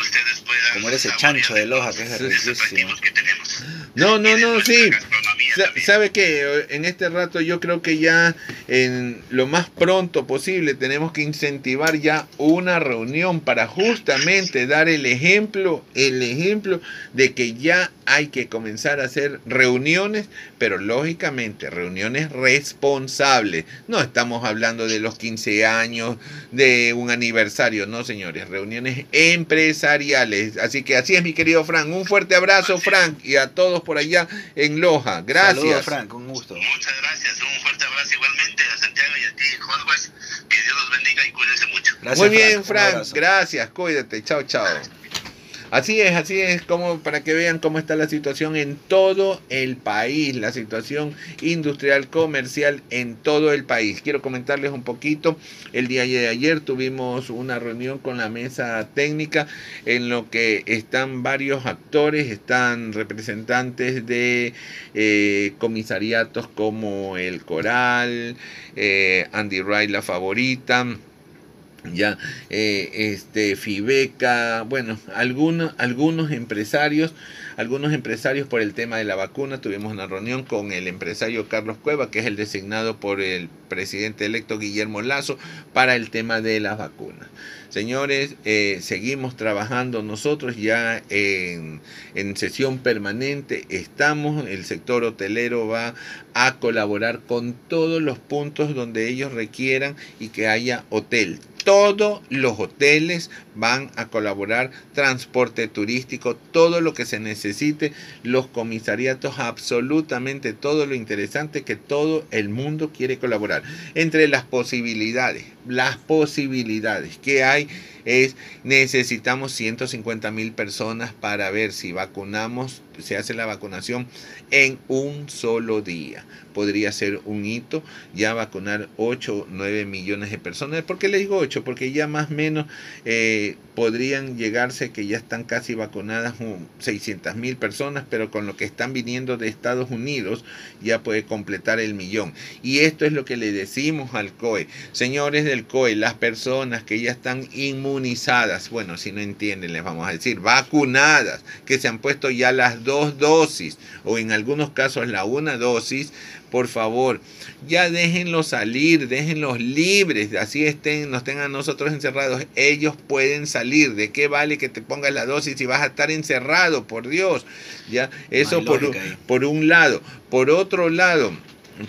ustedes puedan Como eres el chancho de Loja, que es riquísimo. atractivos que tenemos. No, no, no, sí. ¿Sabe qué? En este rato yo creo que ya en lo más pronto posible tenemos que incentivar ya una reunión para justamente dar el ejemplo, el ejemplo de que ya hay que comenzar a hacer reuniones, pero lógicamente reuniones responsables. No estamos hablando de los 15 años, de un aniversario, no señores, reuniones empresariales. Así que así es mi querido Frank. Un fuerte abrazo Frank y a todos por allá en Loja. Gracias. Saludos, Frank, un gusto. Muchas gracias, un fuerte abrazo igualmente a Santiago y a ti, Jorge. Que Dios los bendiga y cuídense mucho. Gracias, Muy bien, Frank. abrazo. Gracias. Cuídate. Chao, chao. Así es, así es, como para que vean cómo está la situación en todo el país, la situación industrial, comercial en todo el país. Quiero comentarles un poquito, el día de ayer tuvimos una reunión con la mesa técnica en lo que están varios actores, están representantes de eh, comisariatos como El Coral, eh, Andy Wright, la favorita ya eh, este Fibeca, bueno, algunos algunos empresarios, algunos empresarios por el tema de la vacuna, tuvimos una reunión con el empresario Carlos Cueva, que es el designado por el presidente electo Guillermo Lazo para el tema de las vacunas. Señores, eh, seguimos trabajando nosotros ya en, en sesión permanente. Estamos, el sector hotelero va a colaborar con todos los puntos donde ellos requieran y que haya hotel. Todos los hoteles van a colaborar, transporte turístico, todo lo que se necesite, los comisariatos, absolutamente todo lo interesante que todo el mundo quiere colaborar. Entre las posibilidades, las posibilidades que hay es necesitamos 150 mil personas para ver si vacunamos, se hace la vacunación en un solo día. Podría ser un hito ya vacunar 8 o 9 millones de personas. ¿Por qué le digo 8? Porque ya más o menos eh, podrían llegarse que ya están casi vacunadas 600 mil personas, pero con lo que están viniendo de Estados Unidos ya puede completar el millón. Y esto es lo que le decimos al COE. Señores del COE, las personas que ya están inmunizadas, bueno, si no entienden, les vamos a decir, vacunadas, que se han puesto ya las dos dosis o en algunos casos la una dosis, por favor, ya déjenlos salir, déjenlos libres, así estén, nos tengan nosotros encerrados, ellos pueden salir. ¿De qué vale que te pongas la dosis si vas a estar encerrado? Por Dios, ya, eso por, por un lado. Por otro lado,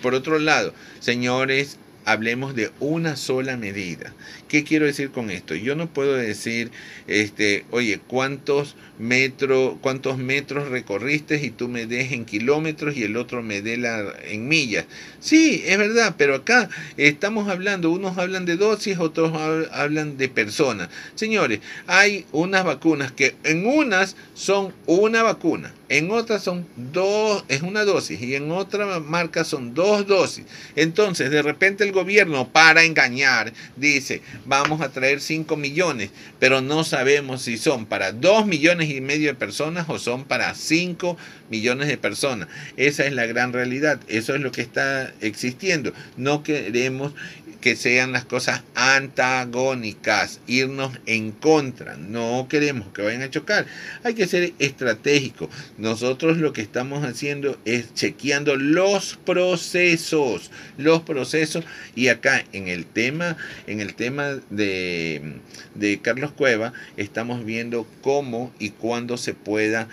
por otro lado, señores, hablemos de una sola medida. ¿Qué quiero decir con esto? Yo no puedo decir, este, oye, ¿cuántos metros, cuántos metros recorriste y tú me des en kilómetros y el otro me dé la, en millas? Sí, es verdad, pero acá estamos hablando, unos hablan de dosis, otros hablan de personas. Señores, hay unas vacunas que en unas son una vacuna, en otras son dos, es una dosis y en otra marca son dos dosis. Entonces, de repente el gobierno, para engañar, dice, vamos a traer 5 millones, pero no sabemos si son para 2 millones y medio de personas o son para 5 millones de personas. Esa es la gran realidad, eso es lo que está existiendo. No queremos que sean las cosas antagónicas, irnos en contra. No queremos que vayan a chocar. Hay que ser estratégico. Nosotros lo que estamos haciendo es chequeando los procesos, los procesos y acá en el tema, en el tema de, de Carlos Cueva estamos viendo cómo y cuándo se pueda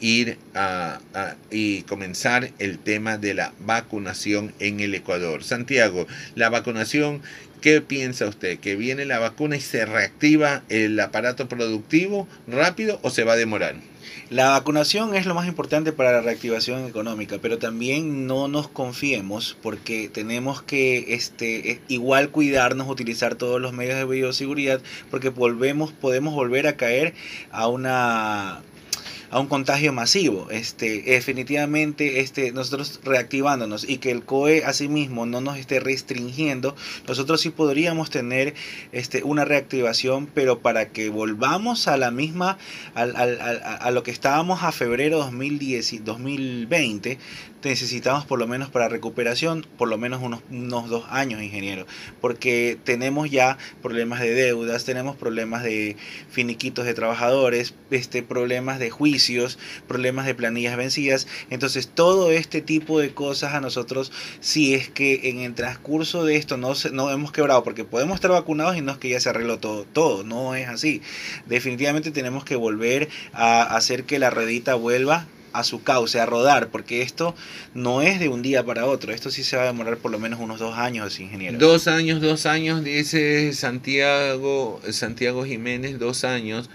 ir a, y comenzar el tema de la vacunación en el Ecuador. Santiago, la vacunación, ¿qué piensa usted? ¿Que viene la vacuna y se reactiva el aparato productivo rápido o se va a demorar? La vacunación es lo más importante para la reactivación económica, pero también no nos confiemos porque tenemos que este, e, igual cuidarnos, utilizar todos los medios de bioseguridad, porque volvemos, podemos volver a caer a una a un contagio masivo. Este, definitivamente, este, nosotros reactivándonos y que el COE asimismo no nos esté restringiendo, nosotros sí podríamos tener este, una reactivación, pero para que volvamos a la misma, a, a lo que estábamos a febrero 2010, 2020, necesitamos por lo menos para recuperación, por lo menos unos, unos dos años, ingeniero, porque tenemos ya problemas de deudas, tenemos problemas de finiquitos de trabajadores, este, problemas de juicios, problemas de planillas vencidas. Entonces, todo este tipo de cosas a nosotros, si es que en el transcurso de esto no, no hemos quebrado, porque podemos estar vacunados y no es que ya se arregló todo, todo, no es así. Definitivamente tenemos que volver a hacer que la redita vuelva a su cauce, a rodar, porque esto no es de un día para otro, esto sí se va a demorar por lo menos unos dos años, ingeniero. Dos años, dos años, dice Santiago, Santiago Jiménez, dos años,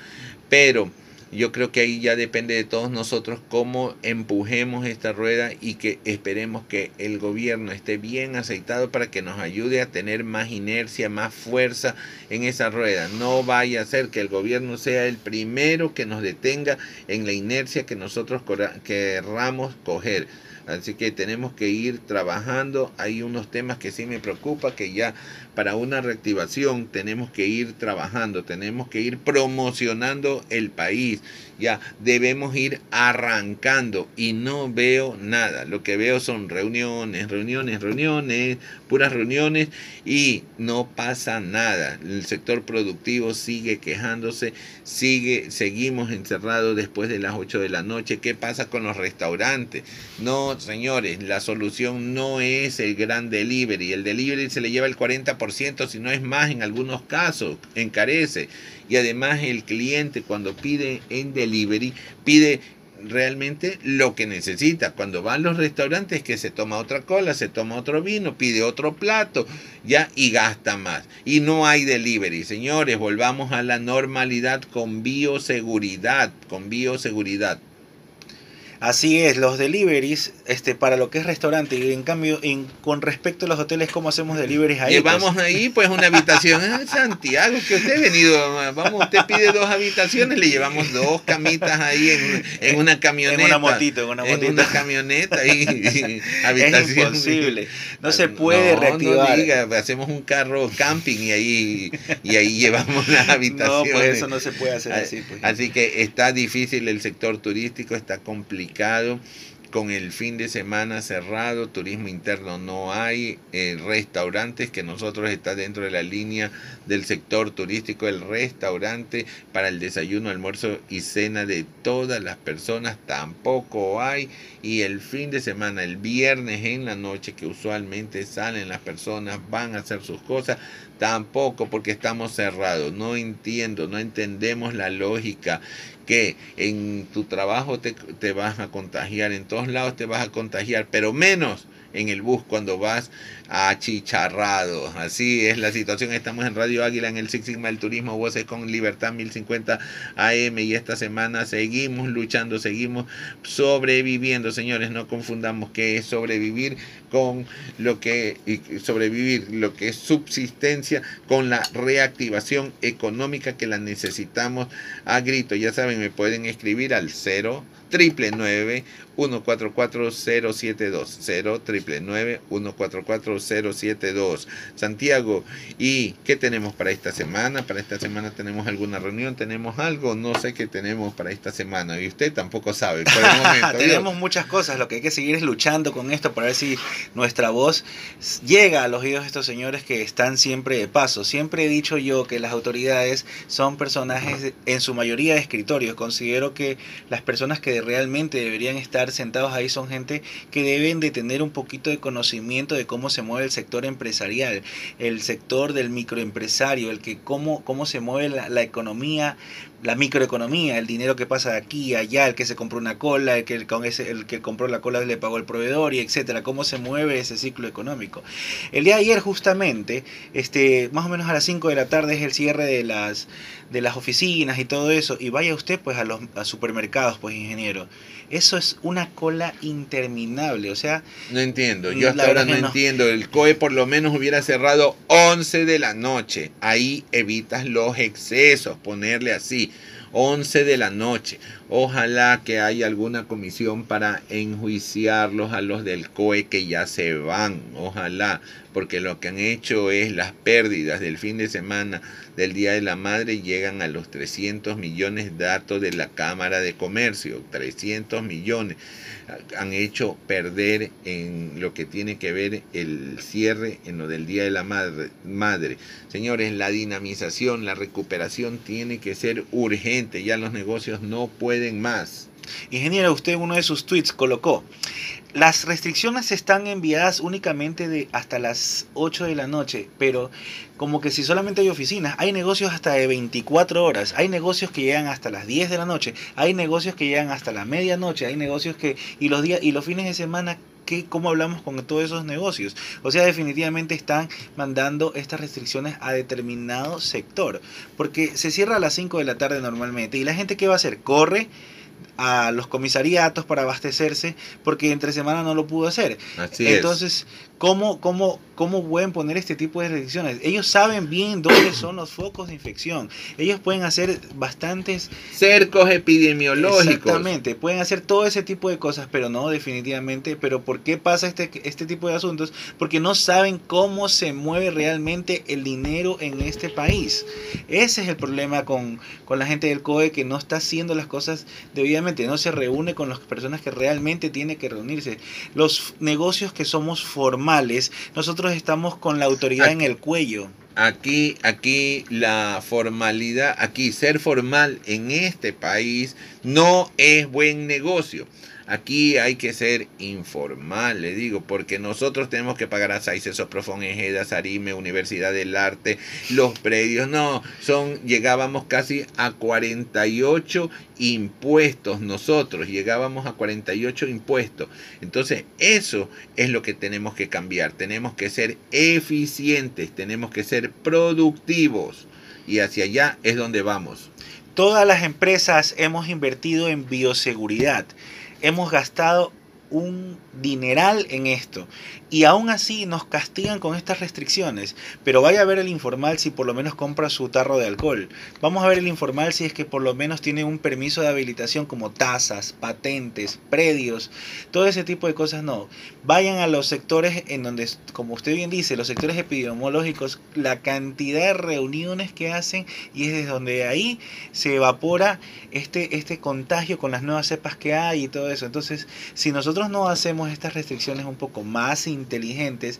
pero yo creo que ahí ya depende de todos nosotros cómo empujemos esta rueda y que esperemos que el gobierno esté bien aceitado para que nos ayude a tener más inercia, más fuerza en esa rueda. No vaya a ser que el gobierno sea el primero que nos detenga en la inercia que nosotros querramos coger. Así que tenemos que ir trabajando. Hay unos temas que sí me preocupa, que ya para una reactivación tenemos que ir trabajando, tenemos que ir promocionando el país. Ya debemos ir arrancando y no veo nada. Lo que veo son reuniones, reuniones, reuniones, puras reuniones y no pasa nada. El sector productivo sigue quejándose, sigue, seguimos encerrados después de las 8 de la noche. ¿Qué pasa con los restaurantes? No, señores, la solución no es el gran delivery. El delivery se le lleva el 40% si no es más en algunos casos, encarece. Y además el cliente cuando pide en delivery, pide realmente lo que necesita. Cuando va a los restaurantes que se toma otra cola, se toma otro vino, pide otro plato, ya y gasta más. Y no hay delivery, señores, volvamos a la normalidad con bioseguridad, con bioseguridad. Así es, los deliveries, este, para lo que es restaurante, y en cambio, en, con respecto a los hoteles, ¿cómo hacemos deliveries ahí? Llevamos Pues, ahí pues una habitación en Santiago, que usted ha venido, vamos, usted pide dos habitaciones, le llevamos dos camitas ahí en, en una camioneta. En una motito, en una motito. una camioneta y, y es imposible. No se puede No, reactivar. No diga, hacemos un carro camping y ahí, y ahí llevamos las No, habitaciones. pues eso no se puede hacer así. Pues. Así que está difícil el sector turístico, está complicado. Con el fin de semana cerrado, turismo interno no hay, eh, restaurantes que nosotros está dentro de la línea del sector turístico, el restaurante para el desayuno, almuerzo y cena de todas las personas tampoco hay. Y el fin de semana, el viernes en la noche, que usualmente salen las personas, van a hacer sus cosas, tampoco porque estamos cerrados. No entiendo, no entendemos la lógica que en tu trabajo te, te, vas a contagiar, en todos lados te vas a contagiar, pero menos en el bus cuando vas achicharrado. Así es la situación. Estamos en Radio Águila en el Six Sigma del Turismo, Voces con Libertad 1050 AM y esta semana seguimos luchando, seguimos sobreviviendo. Señores, no confundamos qué es sobrevivir con lo que sobrevivir, lo que es subsistencia con la reactivación económica que la necesitamos a grito. Ya saben, me pueden escribir al 0 triple 144 072 triple 144 072 Santiago y qué tenemos para esta semana para esta semana tenemos alguna reunión tenemos algo no sé qué tenemos para esta semana y usted tampoco sabe por el momento, tenemos muchas cosas lo que hay que seguir es luchando con esto para ver si nuestra voz llega a los oídos de estos señores que están siempre de paso. Siempre he dicho yo que las autoridades son personajes en su mayoría de escritorios. Considero que las personas que realmente deberían estar sentados ahí son gente que deben de tener un poquito de conocimiento de cómo se mueve el sector empresarial, el sector del microempresario, el que cómo, cómo se mueve la, la economía la microeconomía, el dinero que pasa de aquí a allá, el que se compró una cola, el que con ese, el que compró la cola le pagó el proveedor y etcétera, cómo se mueve ese ciclo económico. El día de ayer justamente, este, más o menos a las 5 de la tarde es el cierre de las de las oficinas y todo eso y vaya usted pues a los a supermercados, pues ingeniero. Eso es una cola interminable, o sea, no entiendo, yo hasta ahora no, no entiendo, el COE por lo menos hubiera cerrado 11 de la noche. Ahí evitas los excesos, ponerle así. 11 de la noche. Ojalá que haya alguna comisión para enjuiciarlos a los del COE que ya se van. Ojalá, porque lo que han hecho es las pérdidas del fin de semana del Día de la Madre llegan a los 300 millones datos de la Cámara de Comercio. 300 millones han hecho perder en lo que tiene que ver el cierre en lo del Día de la Madre. madre. Señores, la dinamización, la recuperación tiene que ser urgente. Ya los negocios no pueden más. Ingeniero, usted en uno de sus tweets colocó, las restricciones están enviadas únicamente de hasta las 8 de la noche, pero como que si solamente hay oficinas, hay negocios hasta de 24 horas, hay negocios que llegan hasta las 10 de la noche, hay negocios que llegan hasta la medianoche, hay negocios que y los días y los fines de semana ¿Qué, ¿Cómo hablamos con todos esos negocios? O sea, definitivamente están mandando estas restricciones a determinado sector. Porque se cierra a las 5 de la tarde normalmente. ¿Y la gente qué va a hacer? Corre a los comisariatos para abastecerse porque entre semana no lo pudo hacer. Así Entonces, es. ¿Cómo, cómo, ¿cómo pueden poner este tipo de restricciones? Ellos saben bien dónde son los focos de infección. Ellos pueden hacer bastantes... Cercos epidemiológicos. Exactamente, pueden hacer todo ese tipo de cosas, pero no definitivamente. Pero ¿por qué pasa este, este tipo de asuntos? Porque no saben cómo se mueve realmente el dinero en este país. Ese es el problema con, con la gente del COE que no está haciendo las cosas debidamente, no se reúne con las personas que realmente tiene que reunirse. Los negocios que somos formales, nosotros estamos con la autoridad Aquí. en el cuello. Aquí, aquí la formalidad, aquí ser formal en este país No es buen negocio. Aquí hay que ser informal, le digo, porque nosotros tenemos que pagar a Saices, Soprofón, Ejeda, Sarime, Universidad del Arte, los predios. No, son, llegábamos casi a 48 impuestos nosotros, llegábamos a 48 impuestos. Entonces, eso es lo que tenemos que cambiar. Tenemos que ser eficientes, tenemos que ser productivos. Y hacia allá es donde vamos. Todas las empresas hemos invertido en bioseguridad hemos gastado un dineral en esto. Y aún así nos castigan con estas restricciones. Pero vaya a ver el informal si por lo menos compra su tarro de alcohol. Vamos a ver el informal si es que por lo menos tiene un permiso de habilitación como tasas, patentes, predios, todo ese tipo de cosas no. Vayan a los sectores en donde, como usted bien dice, los sectores epidemiológicos, la cantidad de reuniones que hacen y es desde donde ahí se evapora este, este contagio con las nuevas cepas que hay y todo eso. Entonces, si nosotros no hacemos estas restricciones un poco más inteligentes,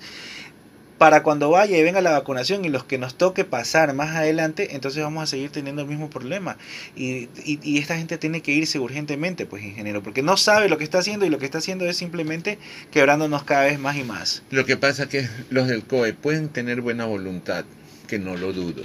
para cuando vaya y venga la vacunación y los que nos toque pasar más adelante, entonces vamos a seguir teniendo el mismo problema. Y, y, esta gente tiene que irse urgentemente, pues, ingeniero, porque no sabe lo que está haciendo y lo que está haciendo es simplemente quebrándonos cada vez más y más. Lo que pasa es que los del COE pueden tener buena voluntad, que no lo dudo,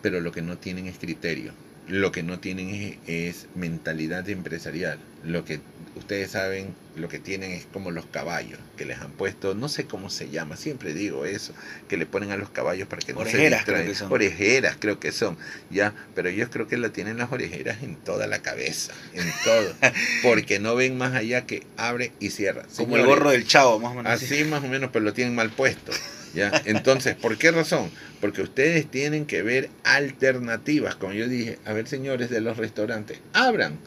pero lo que no tienen es criterio. Lo que no tienen es, es mentalidad empresarial. Lo que ustedes saben, lo que tienen es como los caballos, que les han puesto, no sé cómo se llama, siempre digo eso, que le ponen a los caballos para que no se distraigan. Creo orejeras creo que son, ya, pero ellos creo que lo tienen las orejeras en toda la cabeza, en todo, porque no ven más allá que abre y cierra. Como el gorro del chavo, más o menos. Así, más o menos, pero lo tienen mal puesto. ¿Ya? Entonces, ¿por qué razón? Porque ustedes tienen que ver alternativas. Como yo dije, a ver, señores de los restaurantes, abran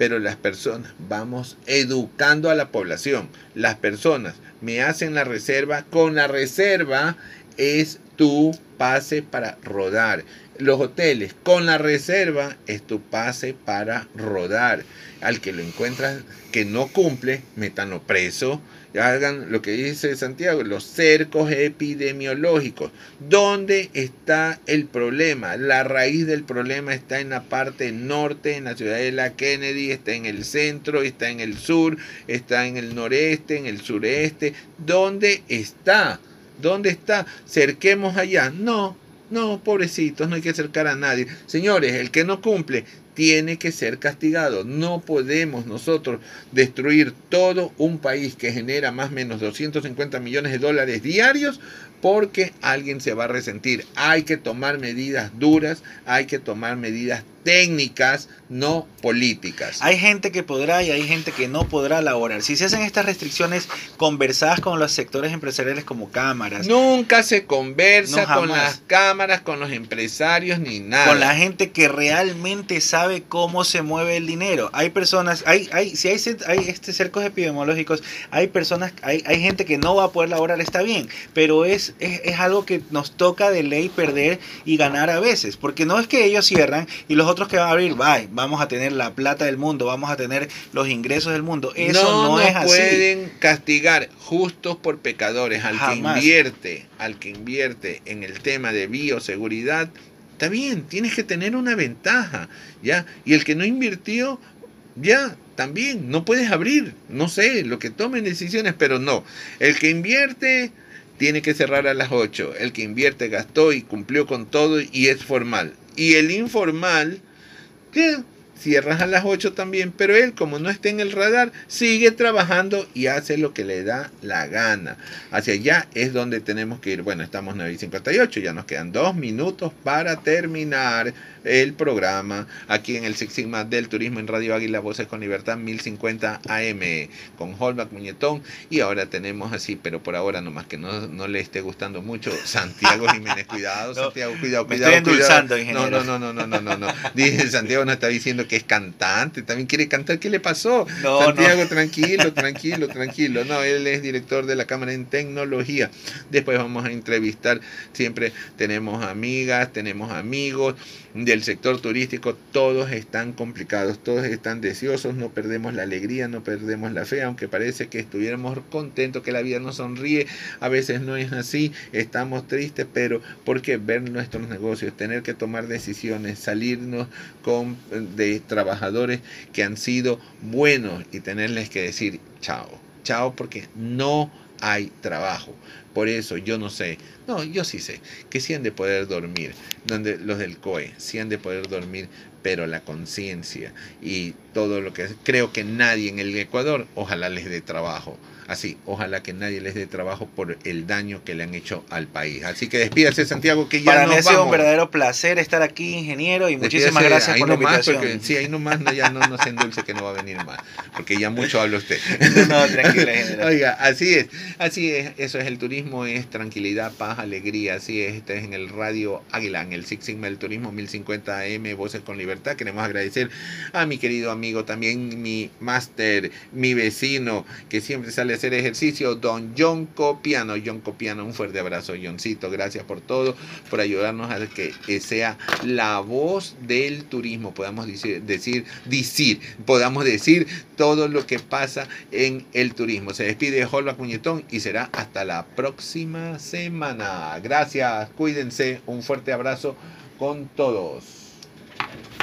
pero las personas, vamos educando a la población. Las personas me hacen la reserva, con la reserva es tu pase para rodar. Los hoteles, con la reserva es tu pase para rodar. Al que lo encuentras que no cumple, métanlo preso hagan lo que dice Santiago, los cercos epidemiológicos. ¿Dónde está el problema? La raíz del problema está en la parte norte, en la ciudad de la Kennedy, está en el centro, está en el sur, está en el noreste, en el sureste. ¿Dónde está? ¿Dónde está? Cerquemos allá. No, no, pobrecitos, no hay que acercar a nadie. Señores, el que no cumple tiene que ser castigado. No podemos nosotros destruir todo un país que genera más o menos 250 millones de dólares diarios porque alguien se va a resentir. Hay que tomar medidas duras, hay que tomar medidas técnicas, no políticas. Hay gente que podrá y hay gente que no podrá laborar. Si se hacen estas restricciones conversadas con los sectores empresariales como cámaras. Nunca se conversa con las cámaras, con los empresarios, ni nada. Con la gente que realmente sabe cómo se mueve el dinero. Hay personas, hay, hay, si hay, hay este cercos epidemiológicos, hay personas, hay, hay gente que no va a poder laborar, está bien, pero es, es, es algo que nos toca de ley perder y ganar a veces, porque no es que ellos cierran y los otros que van a abrir, bye, vamos a tener la plata del mundo, vamos a tener los ingresos del mundo. Eso no, es así. pueden castigar justos por pecadores. Al que invierte, al que invierte en el tema de bioseguridad, está bien, tienes que tener una ventaja, ¿ya? Y el que no invirtió, ya, también, no puedes abrir, no sé, lo que tomen decisiones, pero no. El que invierte tiene que cerrar a las 8. El que invierte gastó y cumplió con todo y es formal. Y el informal que cierras a las 8 también, pero él como no está en el radar, sigue trabajando y hace lo que le da la gana. Hacia allá es donde tenemos que ir. Bueno, estamos 9 y 58, ya nos quedan dos minutos para terminar el programa aquí en el Six Sigma del Turismo en Radio Águila Voces con Libertad 1050 AM con Holbach Muñetón y ahora tenemos así, pero por ahora nomás que no, no le esté gustando mucho Santiago Jiménez, cuidado, Santiago, cuidado, cuidado. estoy endulzando, No, no, no, no, no, no, no, no. Dice, Santiago no está diciendo que es cantante, también quiere cantar, ¿qué le pasó? Santiago, tranquilo, tranquilo, tranquilo. No, él es director de la Cámara en Tecnología. Después vamos a entrevistar, siempre tenemos amigas, tenemos amigos del sector turístico, todos están complicados, todos están deseosos, no perdemos la alegría, no perdemos la fe, aunque parece que estuviéramos contentos, que la vida nos sonríe, a veces no es así, estamos tristes, pero porque ver nuestros negocios, tener que tomar decisiones, salirnos con, de trabajadores que han sido buenos y tenerles que decir chao, chao porque no hay trabajo. Por eso yo no sé, no, yo sí sé, que sí han de poder dormir, donde los del COE, sí han de poder dormir, pero la conciencia y todo lo que creo que nadie en el Ecuador, ojalá les dé trabajo. Así, ojalá que nadie les dé trabajo por el daño que le han hecho al país. Así que despídase, Santiago, que ya Para mí nos ha sido un verdadero placer estar aquí, ingeniero, y muchísimas Despídase gracias por la invitación. porque- sí, ahí nomás no, ya no, no se endulce que no va a venir más, porque ya mucho habla usted. No, tranquila, ingeniero. Oiga, así es, así es, eso es el turismo, es tranquilidad, paz, alegría, así es, este es en el Radio Águila, en el Six Sigma del Turismo 1050 AM, Voces con Libertad. Queremos agradecer a mi querido amigo, también mi máster, mi vecino, que siempre sale hacer ejercicio, don John Copiano. John Copiano, un fuerte abrazo, Johncito, gracias por todo, por ayudarnos a que sea la voz del turismo, podamos decir, decir, decir, podamos decir todo lo que pasa en el turismo. Se despide Holba Cuñetón y será hasta la próxima semana. Gracias, cuídense, un fuerte abrazo con todos.